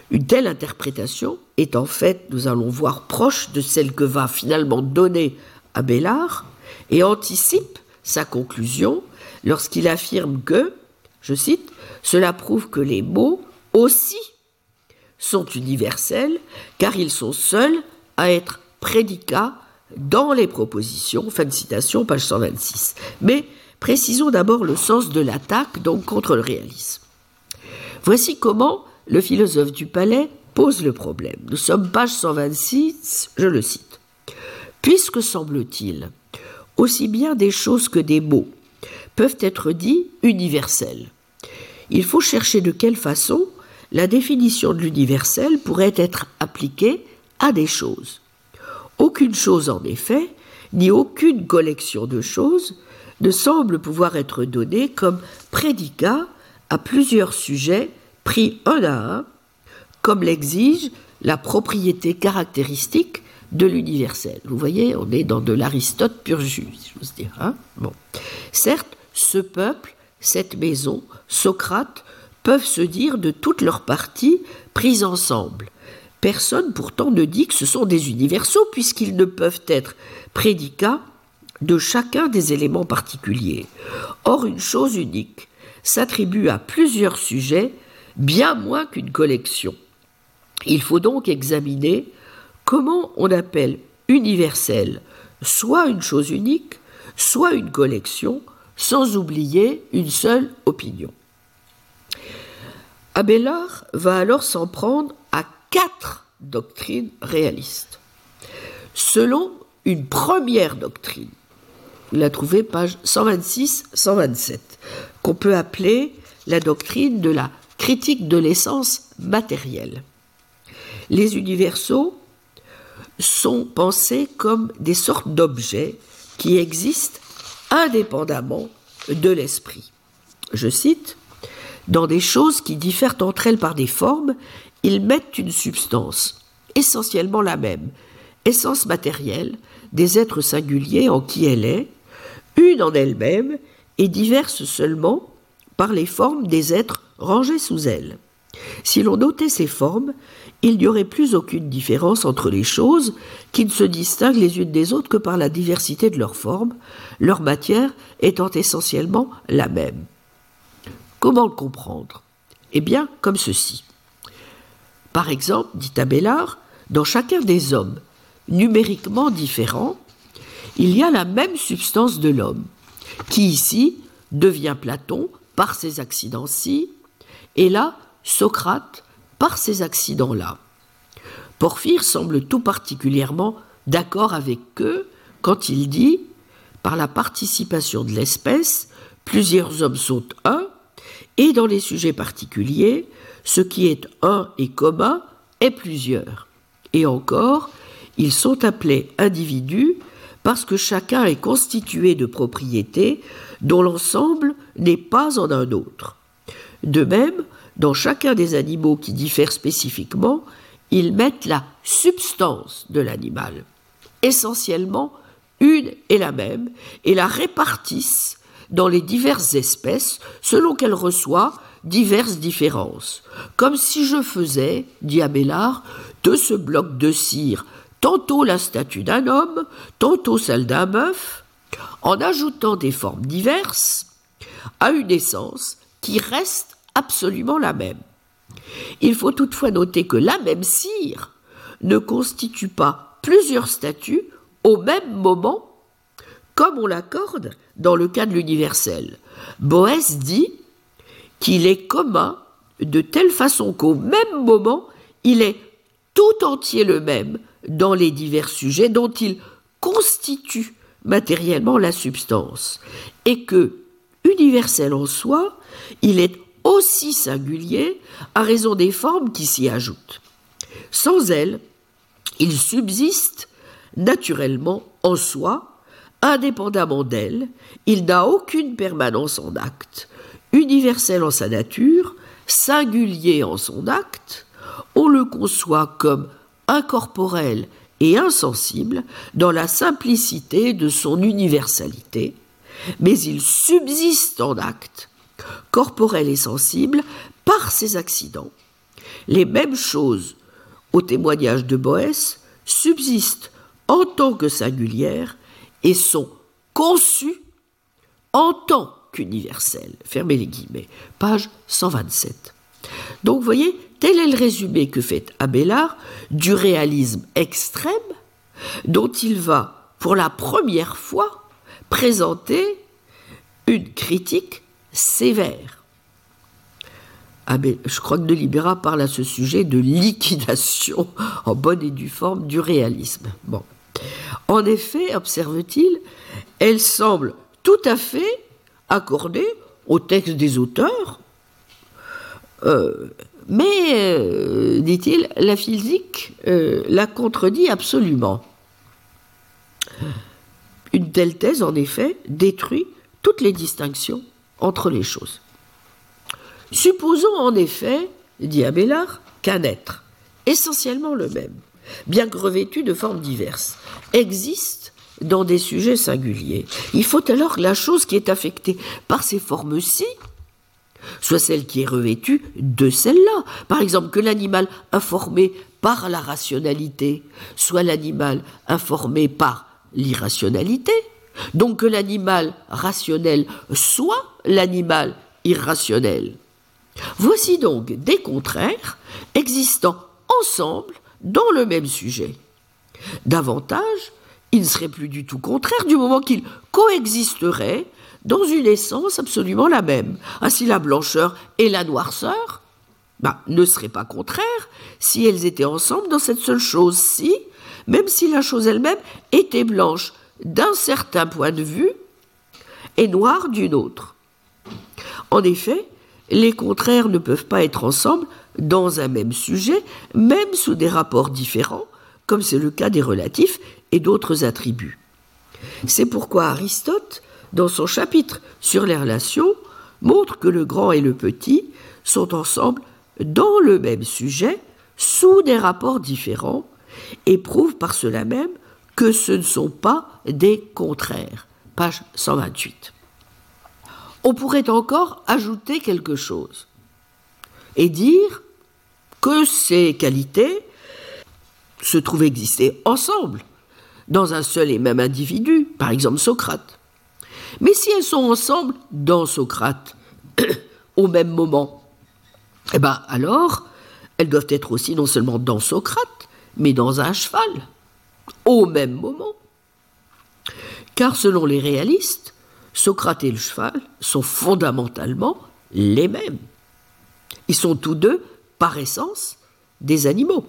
Une telle interprétation est en fait, nous allons voir, proche de celle que va finalement donner Abélard et anticipe sa conclusion lorsqu'il affirme que, je cite, cela prouve que les mots aussi sont universels car ils sont seuls à être prédicats dans les propositions. Fin de citation, page 126. Mais précisons d'abord le sens de l'attaque, donc contre le réalisme. Voici comment le philosophe du palais pose le problème. Nous sommes page 126, je le cite. Puisque semble-t-il, aussi bien des choses que des mots peuvent être dits universels, il faut chercher de quelle façon la définition de l'universel pourrait être appliquée à des choses. Aucune chose en effet, ni aucune collection de choses ne semble pouvoir être donnée comme prédicat à plusieurs sujets pris un à un, comme l'exige la propriété caractéristique de l'universel. Vous voyez, on est dans de l'Aristote pur jus, si j'ose dire. Hein bon. Certes, ce peuple, cette maison, Socrate, peuvent se dire de toutes leurs parties prises ensemble. Personne pourtant ne dit que ce sont des universaux, puisqu'ils ne peuvent être prédicats de chacun des éléments particuliers. Or, une chose unique s'attribue à plusieurs sujets bien moins qu'une collection. Il faut donc examiner comment on appelle universel soit une chose unique, soit une collection, sans oublier une seule opinion. Abélard va alors s'en prendre à quatre doctrines réalistes. Selon une première doctrine, vous la trouvez page 126-127, qu'on peut appeler la doctrine de la critique de l'essence matérielle. Les universaux sont pensés comme des sortes d'objets qui existent indépendamment de l'esprit. Je cite, Dans des choses qui diffèrent entre elles par des formes, ils mettent une substance, essentiellement la même, essence matérielle, des êtres singuliers en qui elle est, une en elle-même, et diverse seulement par les formes des êtres rangés sous elle. Si l'on notait ces formes, il n'y aurait plus aucune différence entre les choses qui ne se distinguent les unes des autres que par la diversité de leurs formes, leur matière étant essentiellement la même. Comment le comprendre? Eh bien, comme ceci. Par exemple, dit Abélard, dans chacun des hommes, numériquement différents, il y a la même substance de l'homme, qui ici devient Platon par ces accidents-ci, et là, Socrate par ces accidents-là. Porphyre semble tout particulièrement d'accord avec eux quand il dit Par la participation de l'espèce, plusieurs hommes sont un, et dans les sujets particuliers, ce qui est un et commun est plusieurs. Et encore, ils sont appelés individus parce que chacun est constitué de propriétés dont l'ensemble n'est pas en un autre. De même, dans chacun des animaux qui diffèrent spécifiquement, ils mettent la substance de l'animal, essentiellement une et la même, et la répartissent dans les diverses espèces selon qu'elle reçoit diverses différences. Comme si je faisais, dit Abélard, de ce bloc de cire tantôt la statue d'un homme, tantôt celle d'un bœuf, en ajoutant des formes diverses à une essence qui reste absolument la même. Il faut toutefois noter que la même cire ne constitue pas plusieurs statues au même moment, comme on l'accorde dans le cas de l'universel. Boès dit qu'il est commun de telle façon qu'au même moment, il est tout entier le même dans les divers sujets dont il constitue matériellement la substance, et que, universel en soi, il est aussi singulier à raison des formes qui s'y ajoutent. Sans elles, il subsiste naturellement en soi, indépendamment d'elle, il n'a aucune permanence en acte, universel en sa nature, singulier en son acte, on le conçoit comme incorporel et insensible dans la simplicité de son universalité, mais il subsiste en acte, corporel et sensible, par ses accidents. Les mêmes choses, au témoignage de Boès, subsistent en tant que singulières et sont conçues en tant qu'universelles. Fermez les guillemets. Page 127. Donc, vous voyez, tel est le résumé que fait Abélard du réalisme extrême dont il va, pour la première fois, présenter une critique sévère. je crois que de Libéra parle à ce sujet de liquidation en bonne et due forme du réalisme. Bon. En effet, observe-t-il, elle semble tout à fait accordée au texte des auteurs, euh, mais, euh, dit-il, la physique euh, la contredit absolument. Une telle thèse, en effet, détruit toutes les distinctions entre les choses. Supposons en effet, dit Abélard, qu'un être, essentiellement le même, bien que revêtu de formes diverses, existe dans des sujets singuliers. Il faut alors que la chose qui est affectée par ces formes-ci soit celle qui est revêtue de celle-là. Par exemple, que l'animal informé par la rationalité soit l'animal informé par l'irrationalité. Donc que l'animal rationnel soit l'animal irrationnel. Voici donc des contraires existant ensemble dans le même sujet. Davantage, ils ne seraient plus du tout contraires du moment qu'ils coexisteraient dans une essence absolument la même. Ainsi la blancheur et la noirceur bah, ne seraient pas contraires si elles étaient ensemble dans cette seule chose, si, même si la chose elle-même était blanche d'un certain point de vue et noire d'une autre. En effet, les contraires ne peuvent pas être ensemble dans un même sujet, même sous des rapports différents, comme c'est le cas des relatifs et d'autres attributs. C'est pourquoi Aristote dans son chapitre sur les relations, montre que le grand et le petit sont ensemble dans le même sujet, sous des rapports différents, et prouve par cela même que ce ne sont pas des contraires. Page 128. On pourrait encore ajouter quelque chose et dire que ces qualités se trouvent exister ensemble dans un seul et même individu, par exemple Socrate. Mais si elles sont ensemble dans Socrate, au même moment, eh bien alors, elles doivent être aussi non seulement dans Socrate, mais dans un cheval, au même moment. Car selon les réalistes, Socrate et le cheval sont fondamentalement les mêmes. Ils sont tous deux, par essence, des animaux.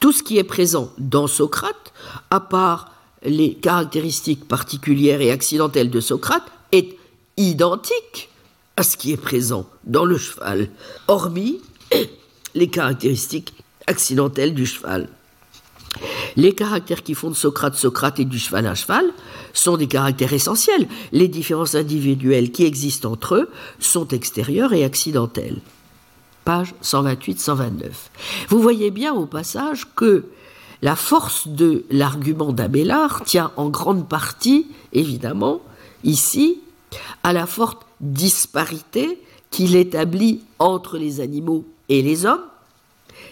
Tout ce qui est présent dans Socrate, à part les caractéristiques particulières et accidentelles de Socrate est identique à ce qui est présent dans le cheval, hormis les caractéristiques accidentelles du cheval. Les caractères qui font de Socrate Socrate et du cheval un cheval sont des caractères essentiels. Les différences individuelles qui existent entre eux sont extérieures et accidentelles. Page 128-129. Vous voyez bien au passage que la force de l'argument d'Abélard tient en grande partie, évidemment, ici, à la forte disparité qu'il établit entre les animaux et les hommes,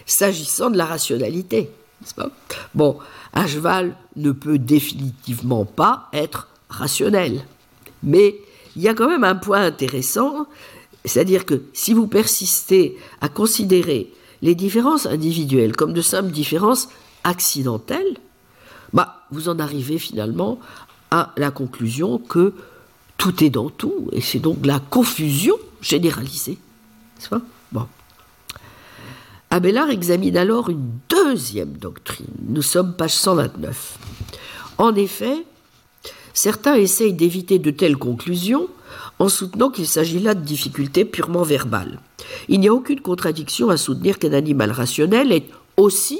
s'agissant de la rationalité. Pas? Bon, un cheval ne peut définitivement pas être rationnel. Mais il y a quand même un point intéressant, c'est-à-dire que si vous persistez à considérer les différences individuelles comme de simples différences accidentelle, bah, vous en arrivez finalement à la conclusion que tout est dans tout, et c'est donc la confusion généralisée. Pas? Bon. Abélard examine alors une deuxième doctrine. Nous sommes page 129. En effet, certains essayent d'éviter de telles conclusions en soutenant qu'il s'agit là de difficultés purement verbales. Il n'y a aucune contradiction à soutenir qu'un animal rationnel est aussi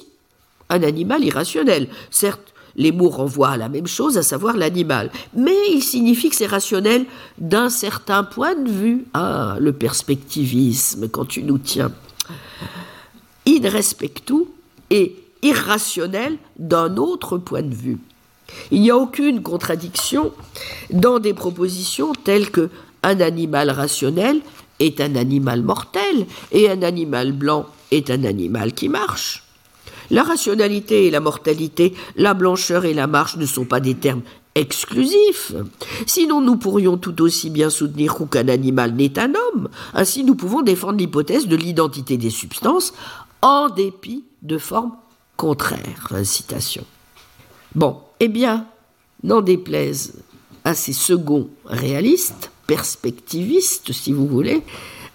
un animal irrationnel. Certes, les mots renvoient à la même chose, à savoir l'animal, mais il signifie que c'est rationnel d'un certain point de vue. Ah, le perspectivisme, quand tu nous tiens. In et irrationnel d'un autre point de vue. Il n'y a aucune contradiction dans des propositions telles que un animal rationnel est un animal mortel et un animal blanc est un animal qui marche. La rationalité et la mortalité, la blancheur et la marche ne sont pas des termes exclusifs. Sinon, nous pourrions tout aussi bien soutenir qu'un animal n'est un homme. Ainsi, nous pouvons défendre l'hypothèse de l'identité des substances en dépit de formes contraires. Citation. Bon, eh bien, n'en déplaise à ces seconds réalistes, perspectivistes, si vous voulez,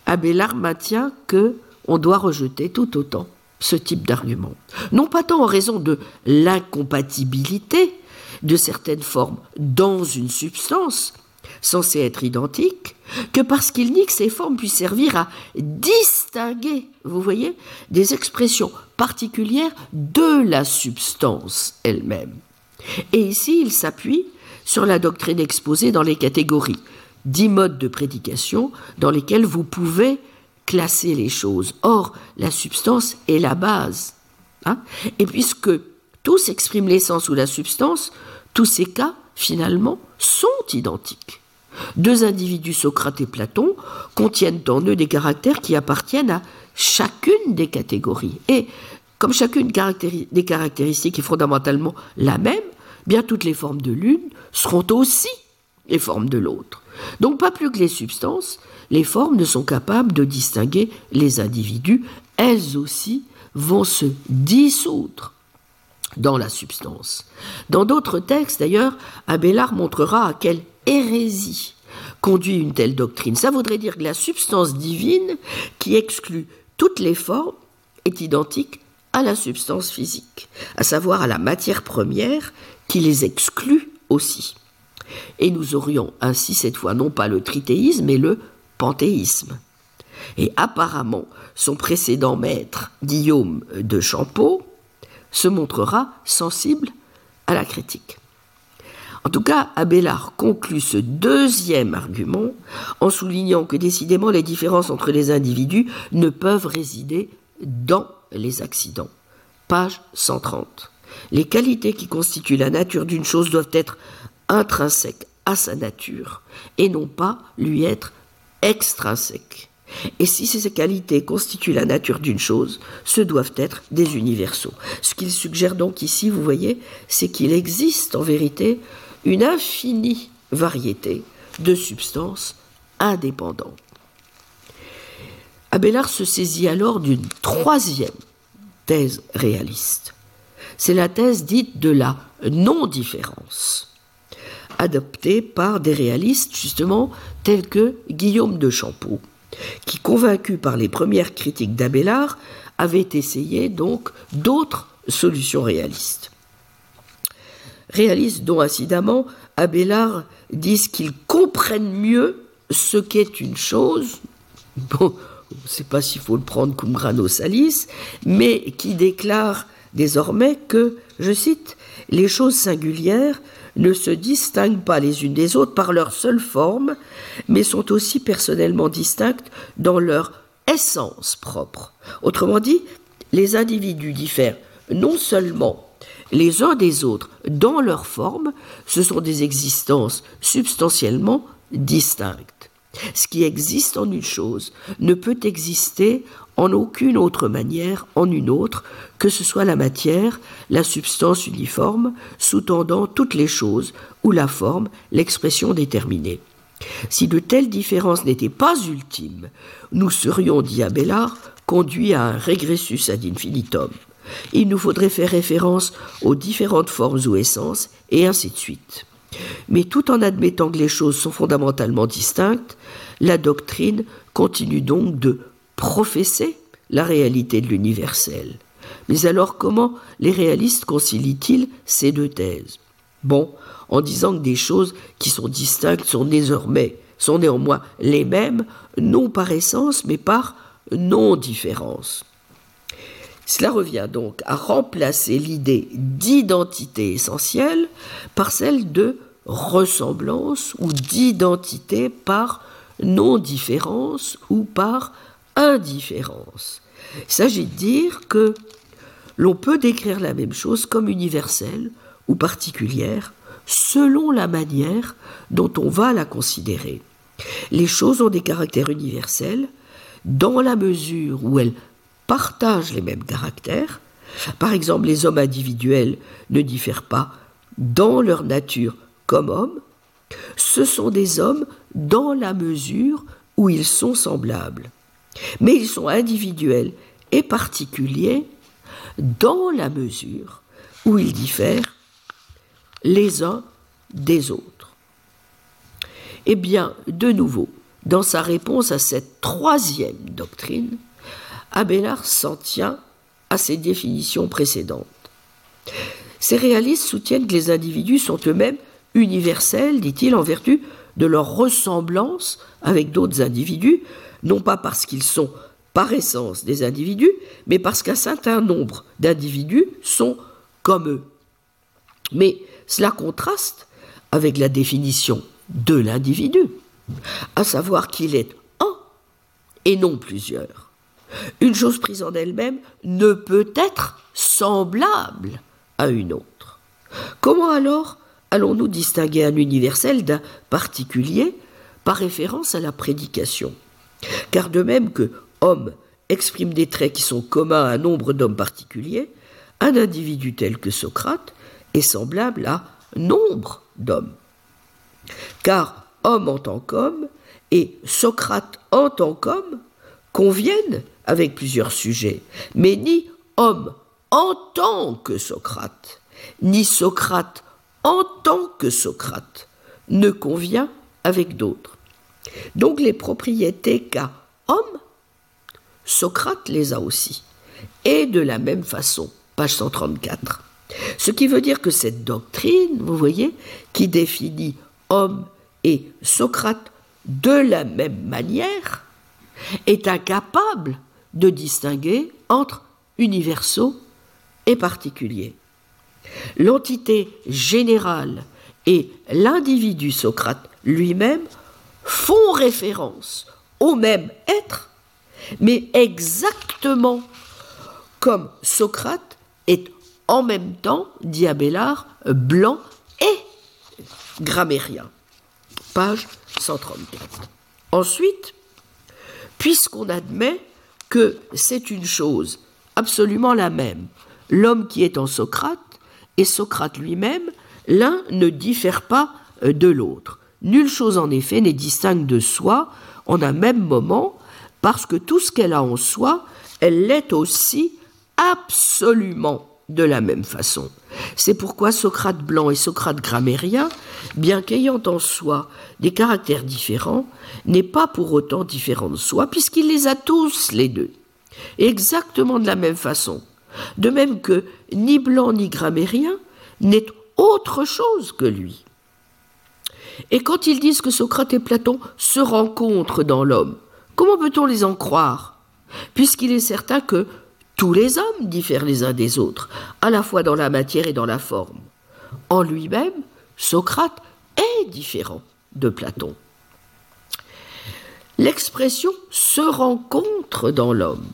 Abélard maintient que on doit rejeter tout autant ce type d'argument. Non pas tant en raison de l'incompatibilité de certaines formes dans une substance censée être identique, que parce qu'il nie que ces formes puissent servir à distinguer, vous voyez, des expressions particulières de la substance elle-même. Et ici, il s'appuie sur la doctrine exposée dans les catégories dix modes de prédication dans lesquels vous pouvez classer les choses. Or, la substance est la base. Hein. et puisque tous expriment l'essence ou la substance, tous ces cas, finalement, sont identiques. Deux individus, Socrate et Platon, contiennent en eux des caractères qui appartiennent à chacune des catégories. Et comme chacune des caractéristiques est fondamentalement la même, bien toutes les formes de l'une seront aussi les formes de l'autre. Donc pas plus que les substances, les formes ne sont capables de distinguer les individus, elles aussi vont se dissoudre dans la substance. Dans d'autres textes, d'ailleurs, Abélard montrera à quelle hérésie conduit une telle doctrine. Ça voudrait dire que la substance divine, qui exclut toutes les formes, est identique à la substance physique, à savoir à la matière première qui les exclut aussi. Et nous aurions ainsi cette fois non pas le tritéisme, mais le panthéisme. Et apparemment, son précédent maître, Guillaume de Champeau, se montrera sensible à la critique. En tout cas, Abélard conclut ce deuxième argument en soulignant que décidément les différences entre les individus ne peuvent résider dans les accidents. Page 130. Les qualités qui constituent la nature d'une chose doivent être intrinsèques à sa nature et non pas lui être extrinsèques. Et si ces qualités constituent la nature d'une chose, ce doivent être des universaux. Ce qu'il suggère donc ici, vous voyez, c'est qu'il existe en vérité une infinie variété de substances indépendantes. Abélard se saisit alors d'une troisième thèse réaliste. C'est la thèse dite de la non-différence, adoptée par des réalistes justement tels que Guillaume de Champeau, qui, convaincu par les premières critiques d'Abélard, avait essayé donc d'autres solutions réalistes. Réalistes dont incidemment Abélard disent qu'ils comprennent mieux ce qu'est une chose, bon, on ne sait pas s'il faut le prendre comme grano salis, mais qui déclare désormais que, je cite, les choses singulières ne se distinguent pas les unes des autres par leur seule forme, mais sont aussi personnellement distinctes dans leur essence propre. Autrement dit, les individus diffèrent non seulement les uns des autres dans leur forme, ce sont des existences substantiellement distinctes. Ce qui existe en une chose ne peut exister en aucune autre manière en une autre, que ce soit la matière, la substance uniforme, sous-tendant toutes les choses, ou la forme, l'expression déterminée. Si de telles différences n'étaient pas ultimes, nous serions, dit Abélard, conduits à un regressus ad infinitum. Il nous faudrait faire référence aux différentes formes ou essences, et ainsi de suite. Mais tout en admettant que les choses sont fondamentalement distinctes, la doctrine continue donc de professer la réalité de l'universel. Mais alors comment les réalistes concilient-ils ces deux thèses? Bon, en disant que des choses qui sont distinctes sont désormais, sont néanmoins les mêmes, non par essence, mais par non-différence. Cela revient donc à remplacer l'idée d'identité essentielle par celle de ressemblance ou d'identité par non-différence ou par indifférence. Il s'agit de dire que l'on peut décrire la même chose comme universelle ou particulière selon la manière dont on va la considérer. Les choses ont des caractères universels dans la mesure où elles partagent les mêmes caractères. Par exemple, les hommes individuels ne diffèrent pas dans leur nature comme hommes. Ce sont des hommes dans la mesure où ils sont semblables. Mais ils sont individuels et particuliers dans la mesure où ils diffèrent les uns des autres. Eh bien, de nouveau, dans sa réponse à cette troisième doctrine, Abélard s'en tient à ses définitions précédentes. Ces réalistes soutiennent que les individus sont eux-mêmes universels, dit-il, en vertu de leur ressemblance avec d'autres individus, non pas parce qu'ils sont par essence des individus, mais parce qu'un certain nombre d'individus sont comme eux. Mais cela contraste avec la définition de l'individu, à savoir qu'il est un et non plusieurs. Une chose prise en elle-même ne peut être semblable à une autre. Comment alors allons-nous distinguer un universel d'un particulier par référence à la prédication? Car de même que homme exprime des traits qui sont communs à un nombre d'hommes particuliers, un individu tel que Socrate est semblable à nombre d'hommes. Car homme en tant qu'homme et Socrate en tant qu'homme conviennent avec plusieurs sujets, mais ni homme en tant que Socrate, ni Socrate en tant que Socrate ne convient avec d'autres. Donc les propriétés qu'a homme, Socrate les a aussi, et de la même façon, page 134. Ce qui veut dire que cette doctrine, vous voyez, qui définit homme et Socrate de la même manière, est incapable de distinguer entre universaux et particuliers. L'entité générale et l'individu Socrate lui-même font référence au même être, mais exactement comme Socrate est en même temps, dit Abélard, blanc et grammairien. Page 134. Ensuite, puisqu'on admet que c'est une chose absolument la même, l'homme qui est en Socrate et Socrate lui-même, l'un ne diffère pas euh, de l'autre. Nulle chose en effet n'est distincte de soi en un même moment, parce que tout ce qu'elle a en soi, elle l'est aussi absolument de la même façon. C'est pourquoi Socrate blanc et Socrate grammairien, bien qu'ayant en soi des caractères différents, n'est pas pour autant différent de soi, puisqu'il les a tous les deux, exactement de la même façon. De même que ni blanc ni grammairien n'est autre chose que lui. Et quand ils disent que Socrate et Platon se rencontrent dans l'homme, comment peut-on les en croire? Puisqu'il est certain que tous les hommes diffèrent les uns des autres, à la fois dans la matière et dans la forme. En lui-même, Socrate est différent de Platon. L'expression se rencontre dans l'homme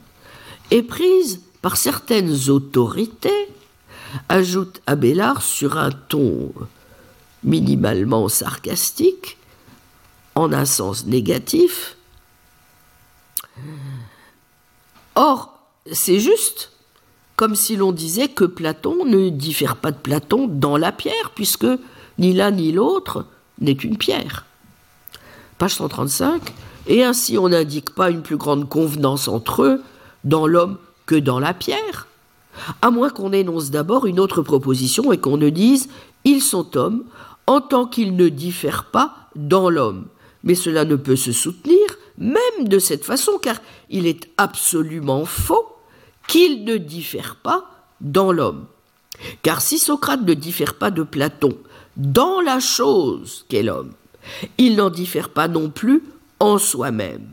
est prise par certaines autorités, ajoute Abélard sur un ton minimalement sarcastique, en un sens négatif. Or, c'est juste comme si l'on disait que Platon ne diffère pas de Platon dans la pierre, puisque ni l'un ni l'autre n'est une pierre. Page 135. Et ainsi on n'indique pas une plus grande convenance entre eux dans l'homme que dans la pierre, à moins qu'on énonce d'abord une autre proposition et qu'on ne dise ils sont hommes en tant qu'il ne diffère pas dans l'homme. Mais cela ne peut se soutenir même de cette façon, car il est absolument faux qu'il ne diffère pas dans l'homme. Car si Socrate ne diffère pas de Platon dans la chose qu'est l'homme, il n'en diffère pas non plus en soi-même.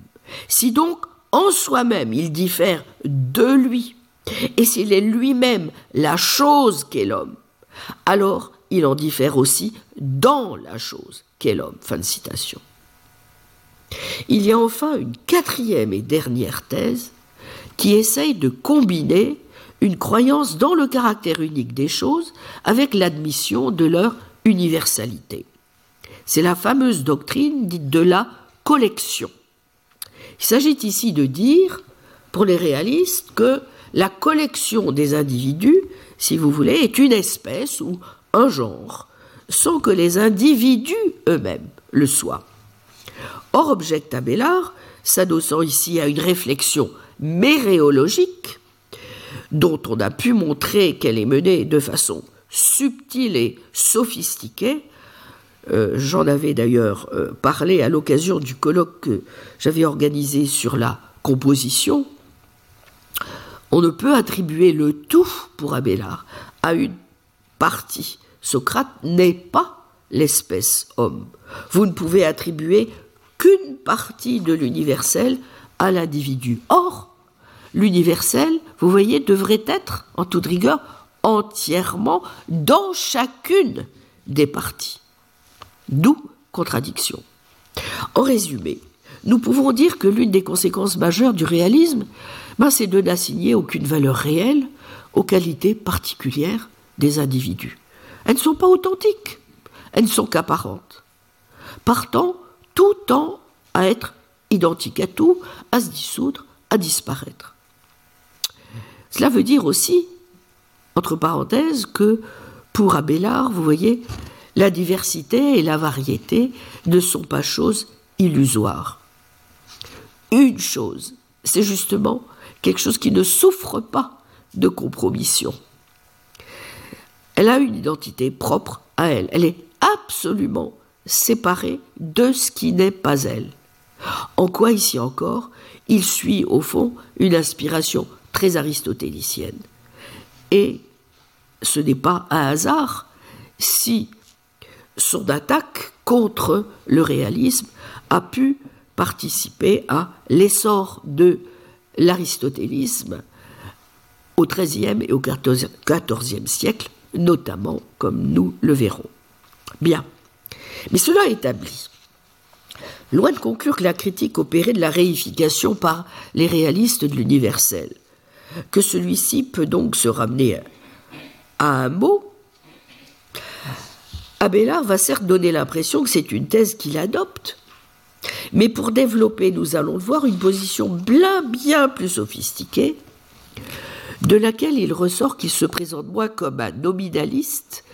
Si donc en soi-même il diffère de lui, et s'il est lui-même la chose qu'est l'homme, alors il en diffère aussi dans la chose qu'est l'homme. Fin de citation. Il y a enfin une quatrième et dernière thèse qui essaye de combiner une croyance dans le caractère unique des choses avec l'admission de leur universalité. C'est la fameuse doctrine dite de la collection. Il s'agit ici de dire, pour les réalistes, que la collection des individus, si vous voulez, est une espèce ou un genre, sans que les individus eux-mêmes le soient. Or, objecte Abélard, s'adossant ici à une réflexion méréologique, dont on a pu montrer qu'elle est menée de façon subtile et sophistiquée, euh, j'en avais d'ailleurs euh, parlé à l'occasion du colloque que j'avais organisé sur la composition. On ne peut attribuer le tout pour Abélard à une partie. Socrate n'est pas l'espèce homme. Vous ne pouvez attribuer qu'une partie de l'universel à l'individu. Or, l'universel, vous voyez, devrait être, en toute rigueur, entièrement dans chacune des parties. D'où contradiction. En résumé, nous pouvons dire que l'une des conséquences majeures du réalisme, ben, c'est de n'assigner aucune valeur réelle aux qualités particulières des individus. Elles ne sont pas authentiques, elles ne sont qu'apparentes. Partant, tout tend à être identique à tout, à se dissoudre, à disparaître. Cela veut dire aussi, entre parenthèses, que pour Abélard, vous voyez, la diversité et la variété ne sont pas choses illusoires. Une chose, c'est justement quelque chose qui ne souffre pas de compromission. Elle a une identité propre à elle. Elle est absolument séparée de ce qui n'est pas elle. En quoi ici encore, il suit au fond une inspiration très aristotélicienne. Et ce n'est pas un hasard si son attaque contre le réalisme a pu participer à l'essor de l'aristotélisme au XIIIe et au XIVe siècle, notamment comme nous le verrons. Bien. Mais cela établi, loin de conclure que la critique opérait de la réification par les réalistes de l'universel, que celui-ci peut donc se ramener à un mot Abélard va certes donner l'impression que c'est une thèse qu'il adopte, mais pour développer, nous allons le voir, une position bien, bien plus sophistiquée, de laquelle il ressort qu'il se présente moins comme un nominaliste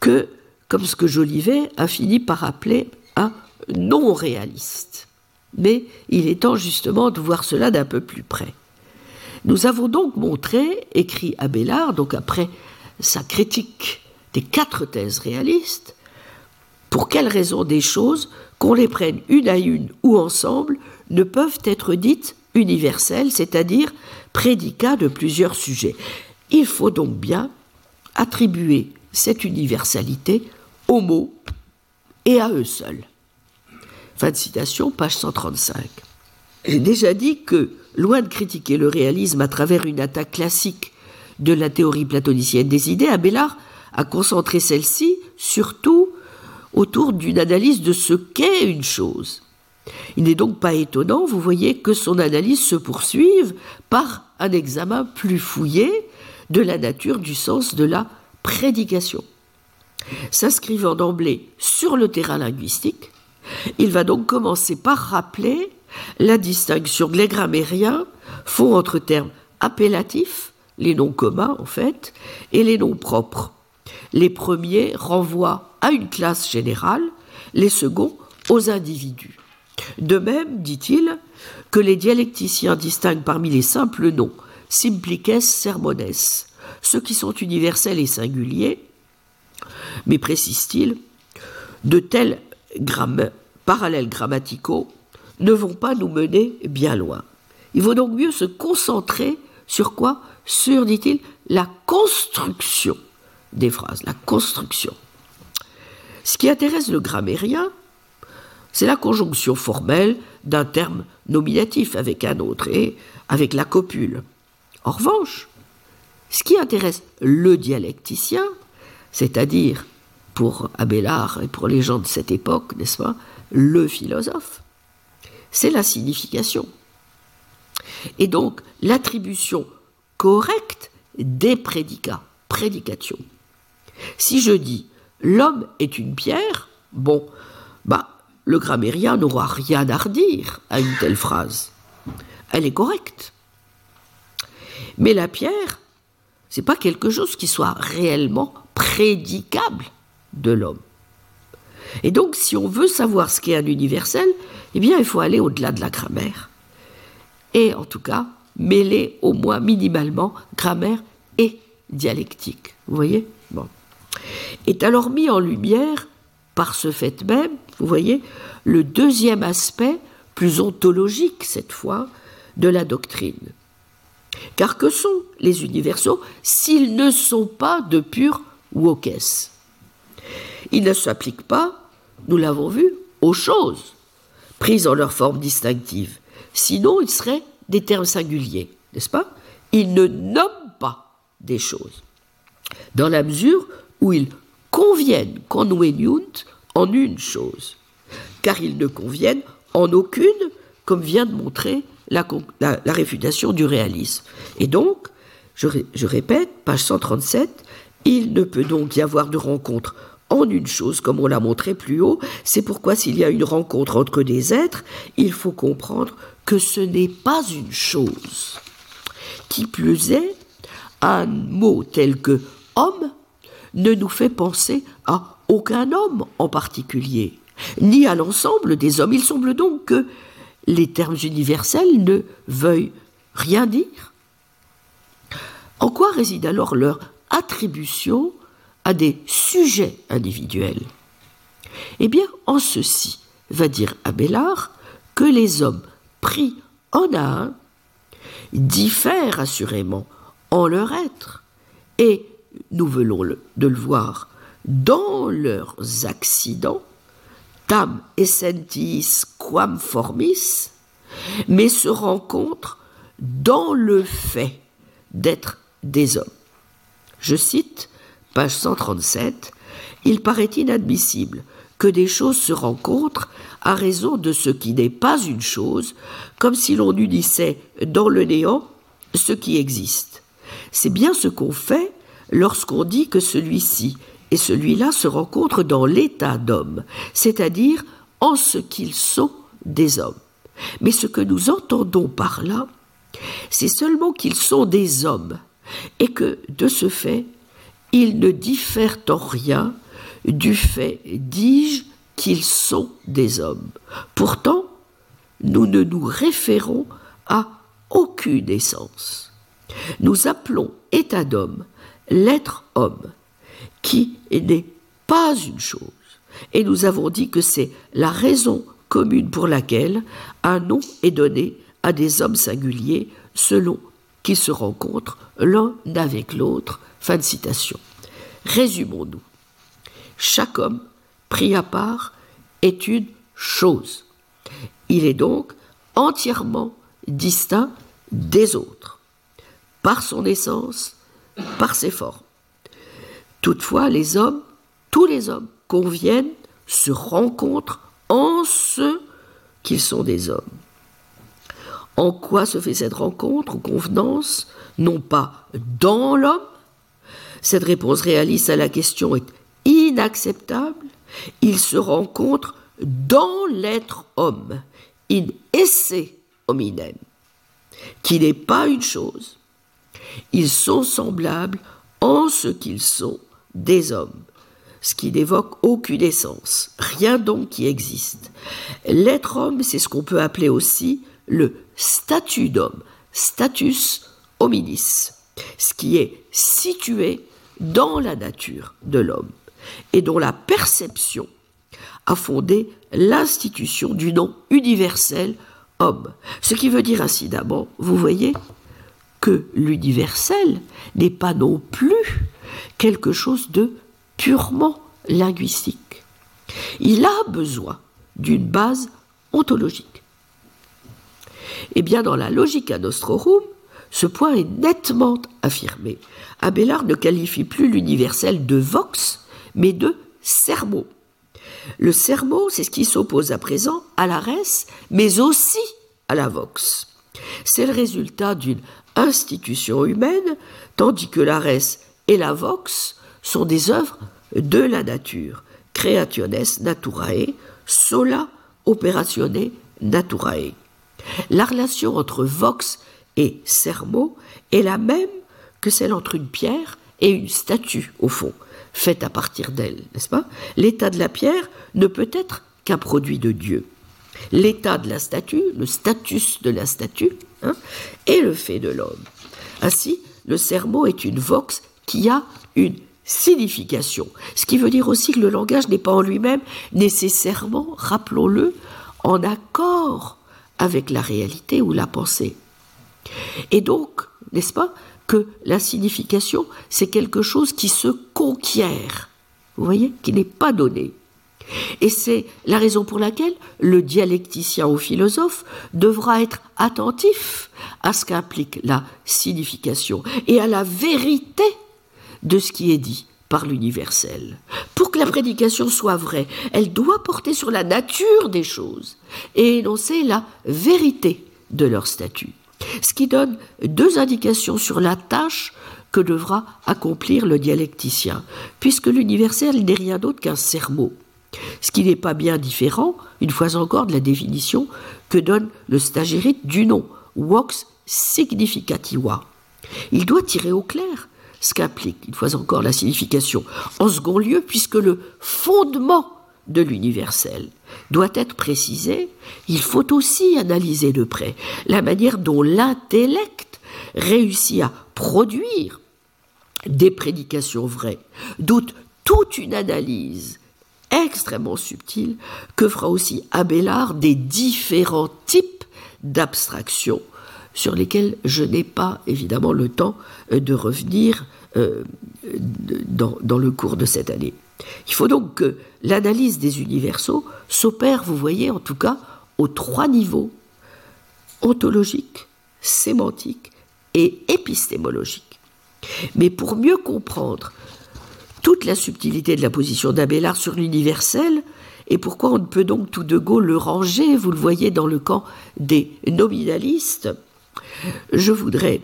que comme ce que Jolivet a fini par appeler un non-réaliste. Mais il est temps justement de voir cela d'un peu plus près. Nous avons donc montré, écrit Abélard, donc après sa critique des quatre thèses réalistes, pour quelles raisons des choses, qu'on les prenne une à une ou ensemble, ne peuvent être dites universelles, c'est-à-dire prédicats de plusieurs sujets. Il faut donc bien attribuer cette universalité aux mots et à eux seuls. Fin de citation, page 135. J'ai déjà dit que, loin de critiquer le réalisme à travers une attaque classique de la théorie platonicienne des idées, Abélard a concentré celle-ci surtout autour d'une analyse de ce qu'est une chose. Il n'est donc pas étonnant, vous voyez, que son analyse se poursuive par un examen plus fouillé de la nature du sens de la prédication. S'inscrivant d'emblée sur le terrain linguistique, il va donc commencer par rappeler la distinction que les grammairiens font entre termes appellatifs, les noms communs en fait, et les noms propres. Les premiers renvoient à une classe générale, les seconds aux individus. De même, dit-il, que les dialecticiens distinguent parmi les simples noms simplices sermones, ceux qui sont universels et singuliers, mais précise-t-il de tels parallèles grammaticaux ne vont pas nous mener bien loin. Il vaut donc mieux se concentrer sur quoi? Sur, dit-il, la construction des phrases, la construction. Ce qui intéresse le grammairien, c'est la conjonction formelle d'un terme nominatif avec un autre et avec la copule. En revanche, ce qui intéresse le dialecticien, c'est-à-dire pour Abélard et pour les gens de cette époque, n'est-ce pas, le philosophe, c'est la signification. Et donc l'attribution correcte des prédicats, prédication. Si je dis l'homme est une pierre, bon, bah, le grammairien n'aura rien à redire à une telle phrase. Elle est correcte. Mais la pierre, c'est pas quelque chose qui soit réellement prédicable de l'homme. Et donc, si on veut savoir ce qu'est un universel, eh bien, il faut aller au-delà de la grammaire. Et en tout cas, mêler au moins minimalement grammaire et dialectique. Vous voyez? Bon. Est alors mis en lumière, par ce fait même, vous voyez, le deuxième aspect, plus ontologique cette fois, de la doctrine. Car que sont les universaux s'ils ne sont pas de pure wokes? Ils ne s'appliquent pas, nous l'avons vu, aux choses, prises en leur forme distinctive. Sinon, ils seraient des termes singuliers, n'est-ce pas? Ils ne nomment pas des choses. Dans la mesure où ils conviennent en une chose, car ils ne conviennent en aucune, comme vient de montrer la, réfutation du réalisme. Et donc, je, je répète, page 137, il ne peut donc y avoir de rencontre en une chose, comme on l'a montré plus haut. C'est pourquoi s'il y a une rencontre entre des êtres, il faut comprendre que ce n'est pas une chose. Qui plus est, un mot tel que homme ne nous fait penser à aucun homme en particulier, ni à l'ensemble des hommes. Il semble donc que les termes universels ne veuillent rien dire. En quoi réside alors leur attribution à des sujets individuels? Eh bien, en ceci, va dire Abélard, que les hommes pris en un diffèrent assurément en leur être, et nous venons de le voir dans leurs accidents, tam essentis quam formis, mais se rencontrent dans le fait d'être des hommes. Je cite, page 137, Il paraît inadmissible que des choses se rencontrent à raison de ce qui n'est pas une chose, comme si l'on unissait dans le néant ce qui existe. C'est bien ce qu'on fait lorsqu'on dit que celui-ci et celui-là se rencontrent dans l'état d'homme, c'est-à-dire en ce qu'ils sont des hommes. Mais ce que nous entendons par là, c'est seulement qu'ils sont des hommes, et que, de ce fait, ils ne diffèrent en rien du fait, dis-je, qu'ils sont des hommes. Pourtant, nous ne nous référons à aucune essence. Nous appelons état d'homme l'être homme, qui n'est pas une chose. Et nous avons dit que c'est la raison commune pour laquelle un nom est donné à des hommes singuliers selon qu'ils se rencontrent l'un avec l'autre. Fin de citation. Résumons-nous. Chaque homme, pris à part, est une chose. Il est donc entièrement distinct des autres, par son essence, par ses formes. Toutefois, les hommes, tous les hommes, conviennent, se rencontrent en ce qu'ils sont des hommes. En quoi se fait cette rencontre ou convenance? Non pas dans l'homme. Cette réponse réaliste à la question est inacceptable. Il se rencontre dans l'être homme, in esse hominem, qui n'est pas une chose. Ils sont semblables en ce qu'ils sont des hommes, ce qui n'évoque aucune essence, rien donc qui existe. L'être homme, c'est ce qu'on peut appeler aussi le statut d'homme, status hominis, ce qui est situé dans la nature de l'homme et dont la perception a fondé l'institution du nom universel homme. Ce qui veut dire incidemment, vous voyez, que l'universel n'est pas non plus quelque chose de purement linguistique. Il a besoin d'une base ontologique. Eh bien, dans la Logica Nostrorum, ce point est nettement affirmé. Abélard ne qualifie plus l'universel de vox, mais de sermo. Le sermo, c'est ce qui s'oppose à présent à la res, mais aussi à la vox. C'est le résultat d'une institution humaine, tandis que la res et la vox sont des œuvres de la nature, creationes naturae, sola operatione naturae. La relation entre vox et sermo est la même que celle entre une pierre et une statue, au fond, faite à partir d'elle, n'est-ce pas? L'état de la pierre ne peut être qu'un produit de Dieu. L'état de la statue, le status de la statue, hein, est le fait de l'homme. Ainsi, le sermo est une vox qui a une signification, ce qui veut dire aussi que le langage n'est pas en lui-même nécessairement, rappelons-le, en accord avec la réalité ou la pensée. Et donc, n'est-ce pas, que la signification, c'est quelque chose qui se conquiert, vous voyez, qui n'est pas donné. Et c'est la raison pour laquelle le dialecticien ou philosophe devra être attentif à ce qu'implique la signification et à la vérité de ce qui est dit par l'universel. Pour que la prédication soit vraie, elle doit porter sur la nature des choses et énoncer la vérité de leur statut. Ce qui donne deux indications sur la tâche que devra accomplir le dialecticien, puisque l'universel n'est rien d'autre qu'un sermot. Ce qui n'est pas bien différent, une fois encore, de la définition que donne le stagérite du nom, vox significativa. Il doit tirer au clair ce qu'implique, une fois encore, la signification. En second lieu, puisque le fondement de l'universel doit être précisé, il faut aussi analyser de près la manière dont l'intellect réussit à produire des prédications vraies, doute toute une analyse extrêmement subtile que fera aussi Abélard des différents types d'abstractions sur lesquels je n'ai pas évidemment le temps euh, de revenir euh, dans, le cours de cette année. Il faut donc que l'analyse des universaux s'opère, vous voyez, en tout cas, aux trois niveaux ontologique, sémantique et épistémologique. Mais pour mieux comprendre toute la subtilité de la position d'Abélard sur l'universel, et pourquoi on ne peut donc tout de go le ranger, vous le voyez, dans le camp des nominalistes, je voudrais,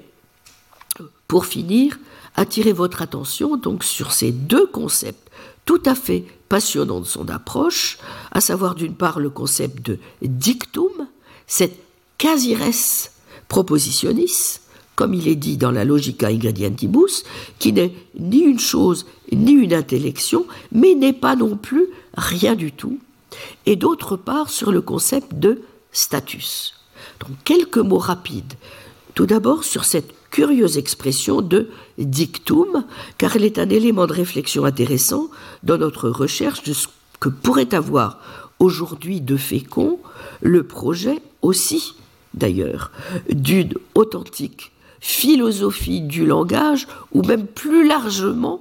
pour finir, attirer votre attention donc sur ces deux concepts tout à fait passionnants de son approche, à savoir d'une part le concept de dictum, cette casires propositionis, comme il est dit dans la Logica Ingredientibus, qui n'est ni une chose ni une intellection, mais n'est pas non plus rien du tout, et d'autre part sur le concept de status. Donc quelques mots rapides tout d'abord sur cette curieuse expression de dictum, car elle est un élément de réflexion intéressant dans notre recherche de ce que pourrait avoir aujourd'hui de fécond le projet aussi, d'ailleurs, d'une authentique philosophie du langage, ou même plus largement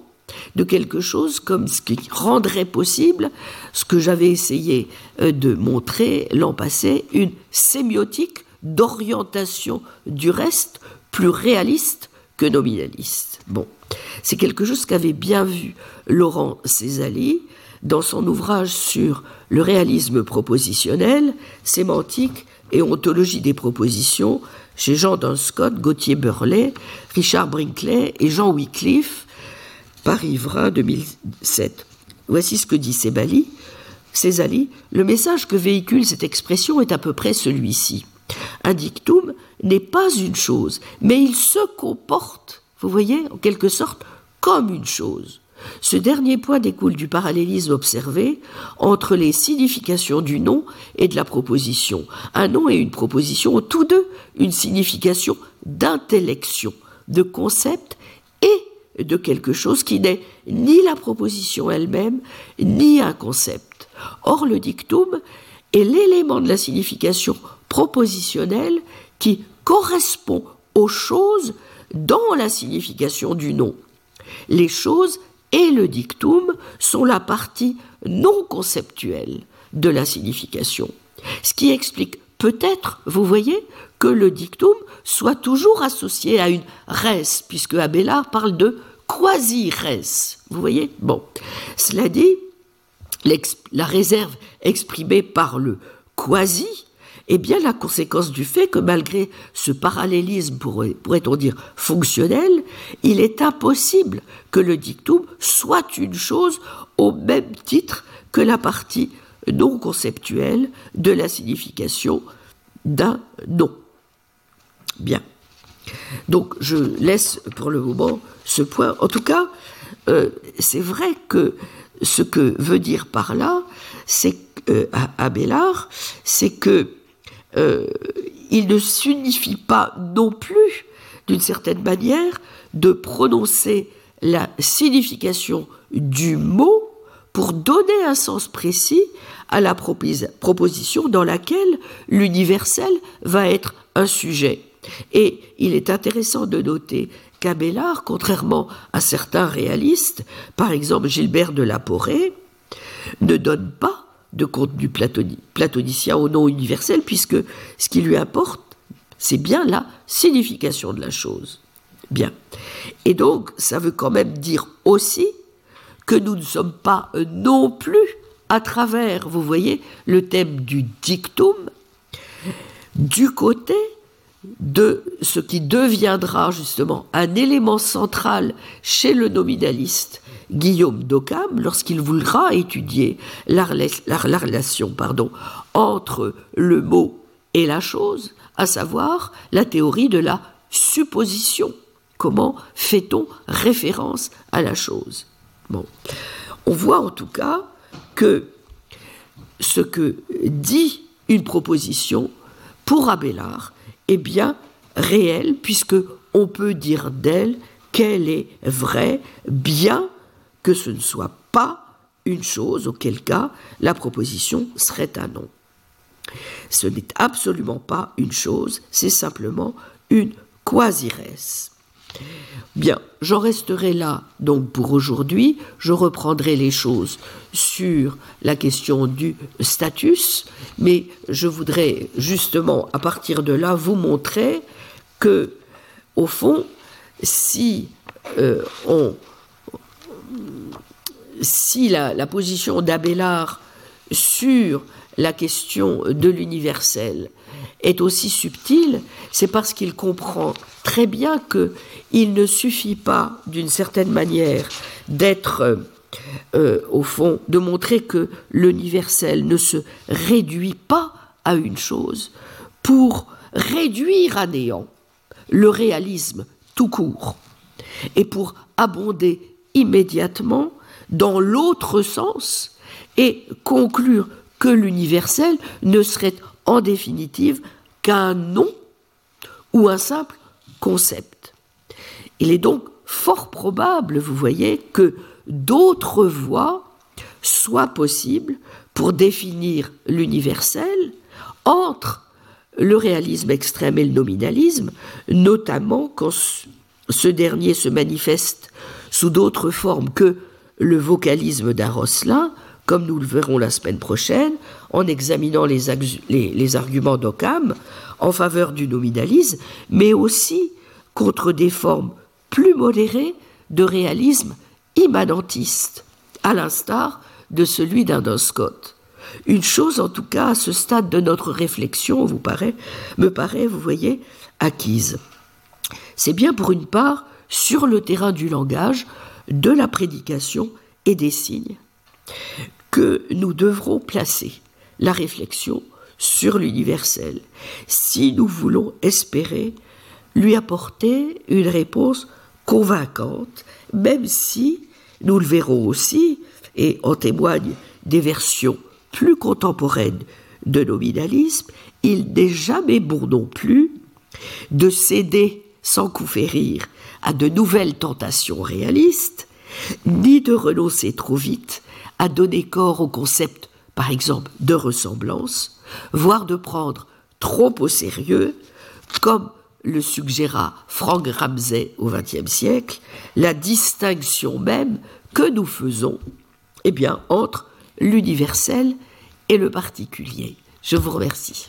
de quelque chose comme ce qui rendrait possible ce que j'avais essayé euh, de montrer l'an passé, une sémiotique d'orientation du reste plus réaliste que nominaliste. Bon, c'est quelque chose qu'avait bien vu Laurent Césali dans son ouvrage sur le réalisme propositionnel, sémantique et ontologie des propositions chez Jean Dunscott, Gauthier Burlet, Richard Brinkley et Jean Wycliffe, Paris-Vrin 2007. Voici ce que dit Césali. Le message que véhicule cette expression est à peu près celui-ci. Un dictum n'est pas une chose, mais il se comporte, vous voyez, en quelque sorte, comme une chose. Ce dernier point découle du parallélisme observé entre les significations du nom et de la proposition. Un nom et une proposition ont tous deux une signification d'intellection, de concept et de quelque chose qui n'est ni la proposition elle-même, ni un concept. Or, le dictum est l'élément de la signification propositionnelle qui correspond aux choses dans la signification du nom. Les choses et le dictum sont la partie non conceptuelle de la signification. Ce qui explique peut-être, vous voyez, que le dictum soit toujours associé à une res, puisque Abélard parle de quasi-res. Vous voyez? Bon. Cela dit, la réserve exprimée par le quasi est bien la conséquence du fait que malgré ce parallélisme, pourrait-on dire, fonctionnel, il est impossible que le dictum soit une chose au même titre que la partie non conceptuelle de la signification d'un nom. Bien. Donc je laisse pour le moment ce point. En tout cas, euh, c'est vrai que ce que veut dire par là, c'est euh, à, Bellard, c'est que euh, il ne signifie pas non plus, d'une certaine manière, de prononcer la signification du mot pour donner un sens précis à la proposition dans laquelle l'universel va être un sujet. Et il est intéressant de noter qu'Abélard, contrairement à certains réalistes, par exemple Gilbert de la Porée, ne donne pas de contenu platonicien au nom universel, puisque ce qui lui importe, c'est bien la signification de la chose. Bien. Et donc, ça veut quand même dire aussi que nous ne sommes pas non plus, à travers, vous voyez, le thème du dictum, du côté de ce qui deviendra justement un élément central chez le nominaliste Guillaume d'Occam lorsqu'il voudra étudier la, relation pardon, entre le mot et la chose, à savoir la théorie de la supposition. Comment fait-on référence à la chose? Bon. On voit en tout cas que ce que dit une proposition pour Abélard est bien réelle, puisque on peut dire d'elle qu'elle est vraie, bien que ce ne soit pas une chose, auquel cas la proposition serait un nom. Ce n'est absolument pas une chose, c'est simplement une quasi-res. Bien, j'en resterai là donc pour aujourd'hui. Je reprendrai les choses sur la question du status, mais je voudrais justement à partir de là vous montrer que, au fond, si euh, on si la, position d'Abélard sur la question de l'universel est aussi subtile, c'est parce qu'il comprend très bien que il ne suffit pas, d'une certaine manière, d'être euh, euh, au fond, de montrer que l'universel ne se réduit pas à une chose pour réduire à néant le réalisme tout court et pour abonder immédiatement dans l'autre sens et conclure que l'universel ne serait en définitive qu'un nom ou un simple concept. Il est donc fort probable, vous voyez, que d'autres voies soient possibles pour définir l'universel entre le réalisme extrême et le nominalisme, notamment quand ce dernier se manifeste sous d'autres formes que le vocalisme d'un Rosselin, comme nous le verrons la semaine prochaine, en examinant les, arguments d'Occam en faveur du nominalisme, mais aussi contre des formes plus modérées de réalisme immanentiste, à l'instar de celui d'un Scott. Une chose, en tout cas, à ce stade de notre réflexion, vous paraît, me paraît, vous voyez, acquise. C'est bien pour une part sur le terrain du langage, de la prédication et des signes que nous devrons placer la réflexion sur l'universel, si nous voulons espérer lui apporter une réponse convaincante, même si, nous le verrons aussi, et en témoignent des versions plus contemporaines de nominalisme, il n'est jamais bon non plus de céder sans coup férir à de nouvelles tentations réalistes, ni de renoncer trop vite à donner corps au concept par exemple, de ressemblance, voire de prendre trop au sérieux, comme le suggéra Frank Ramsey au XXe siècle, la distinction même que nous faisons eh bien, entre l'universel et le particulier. Je vous remercie.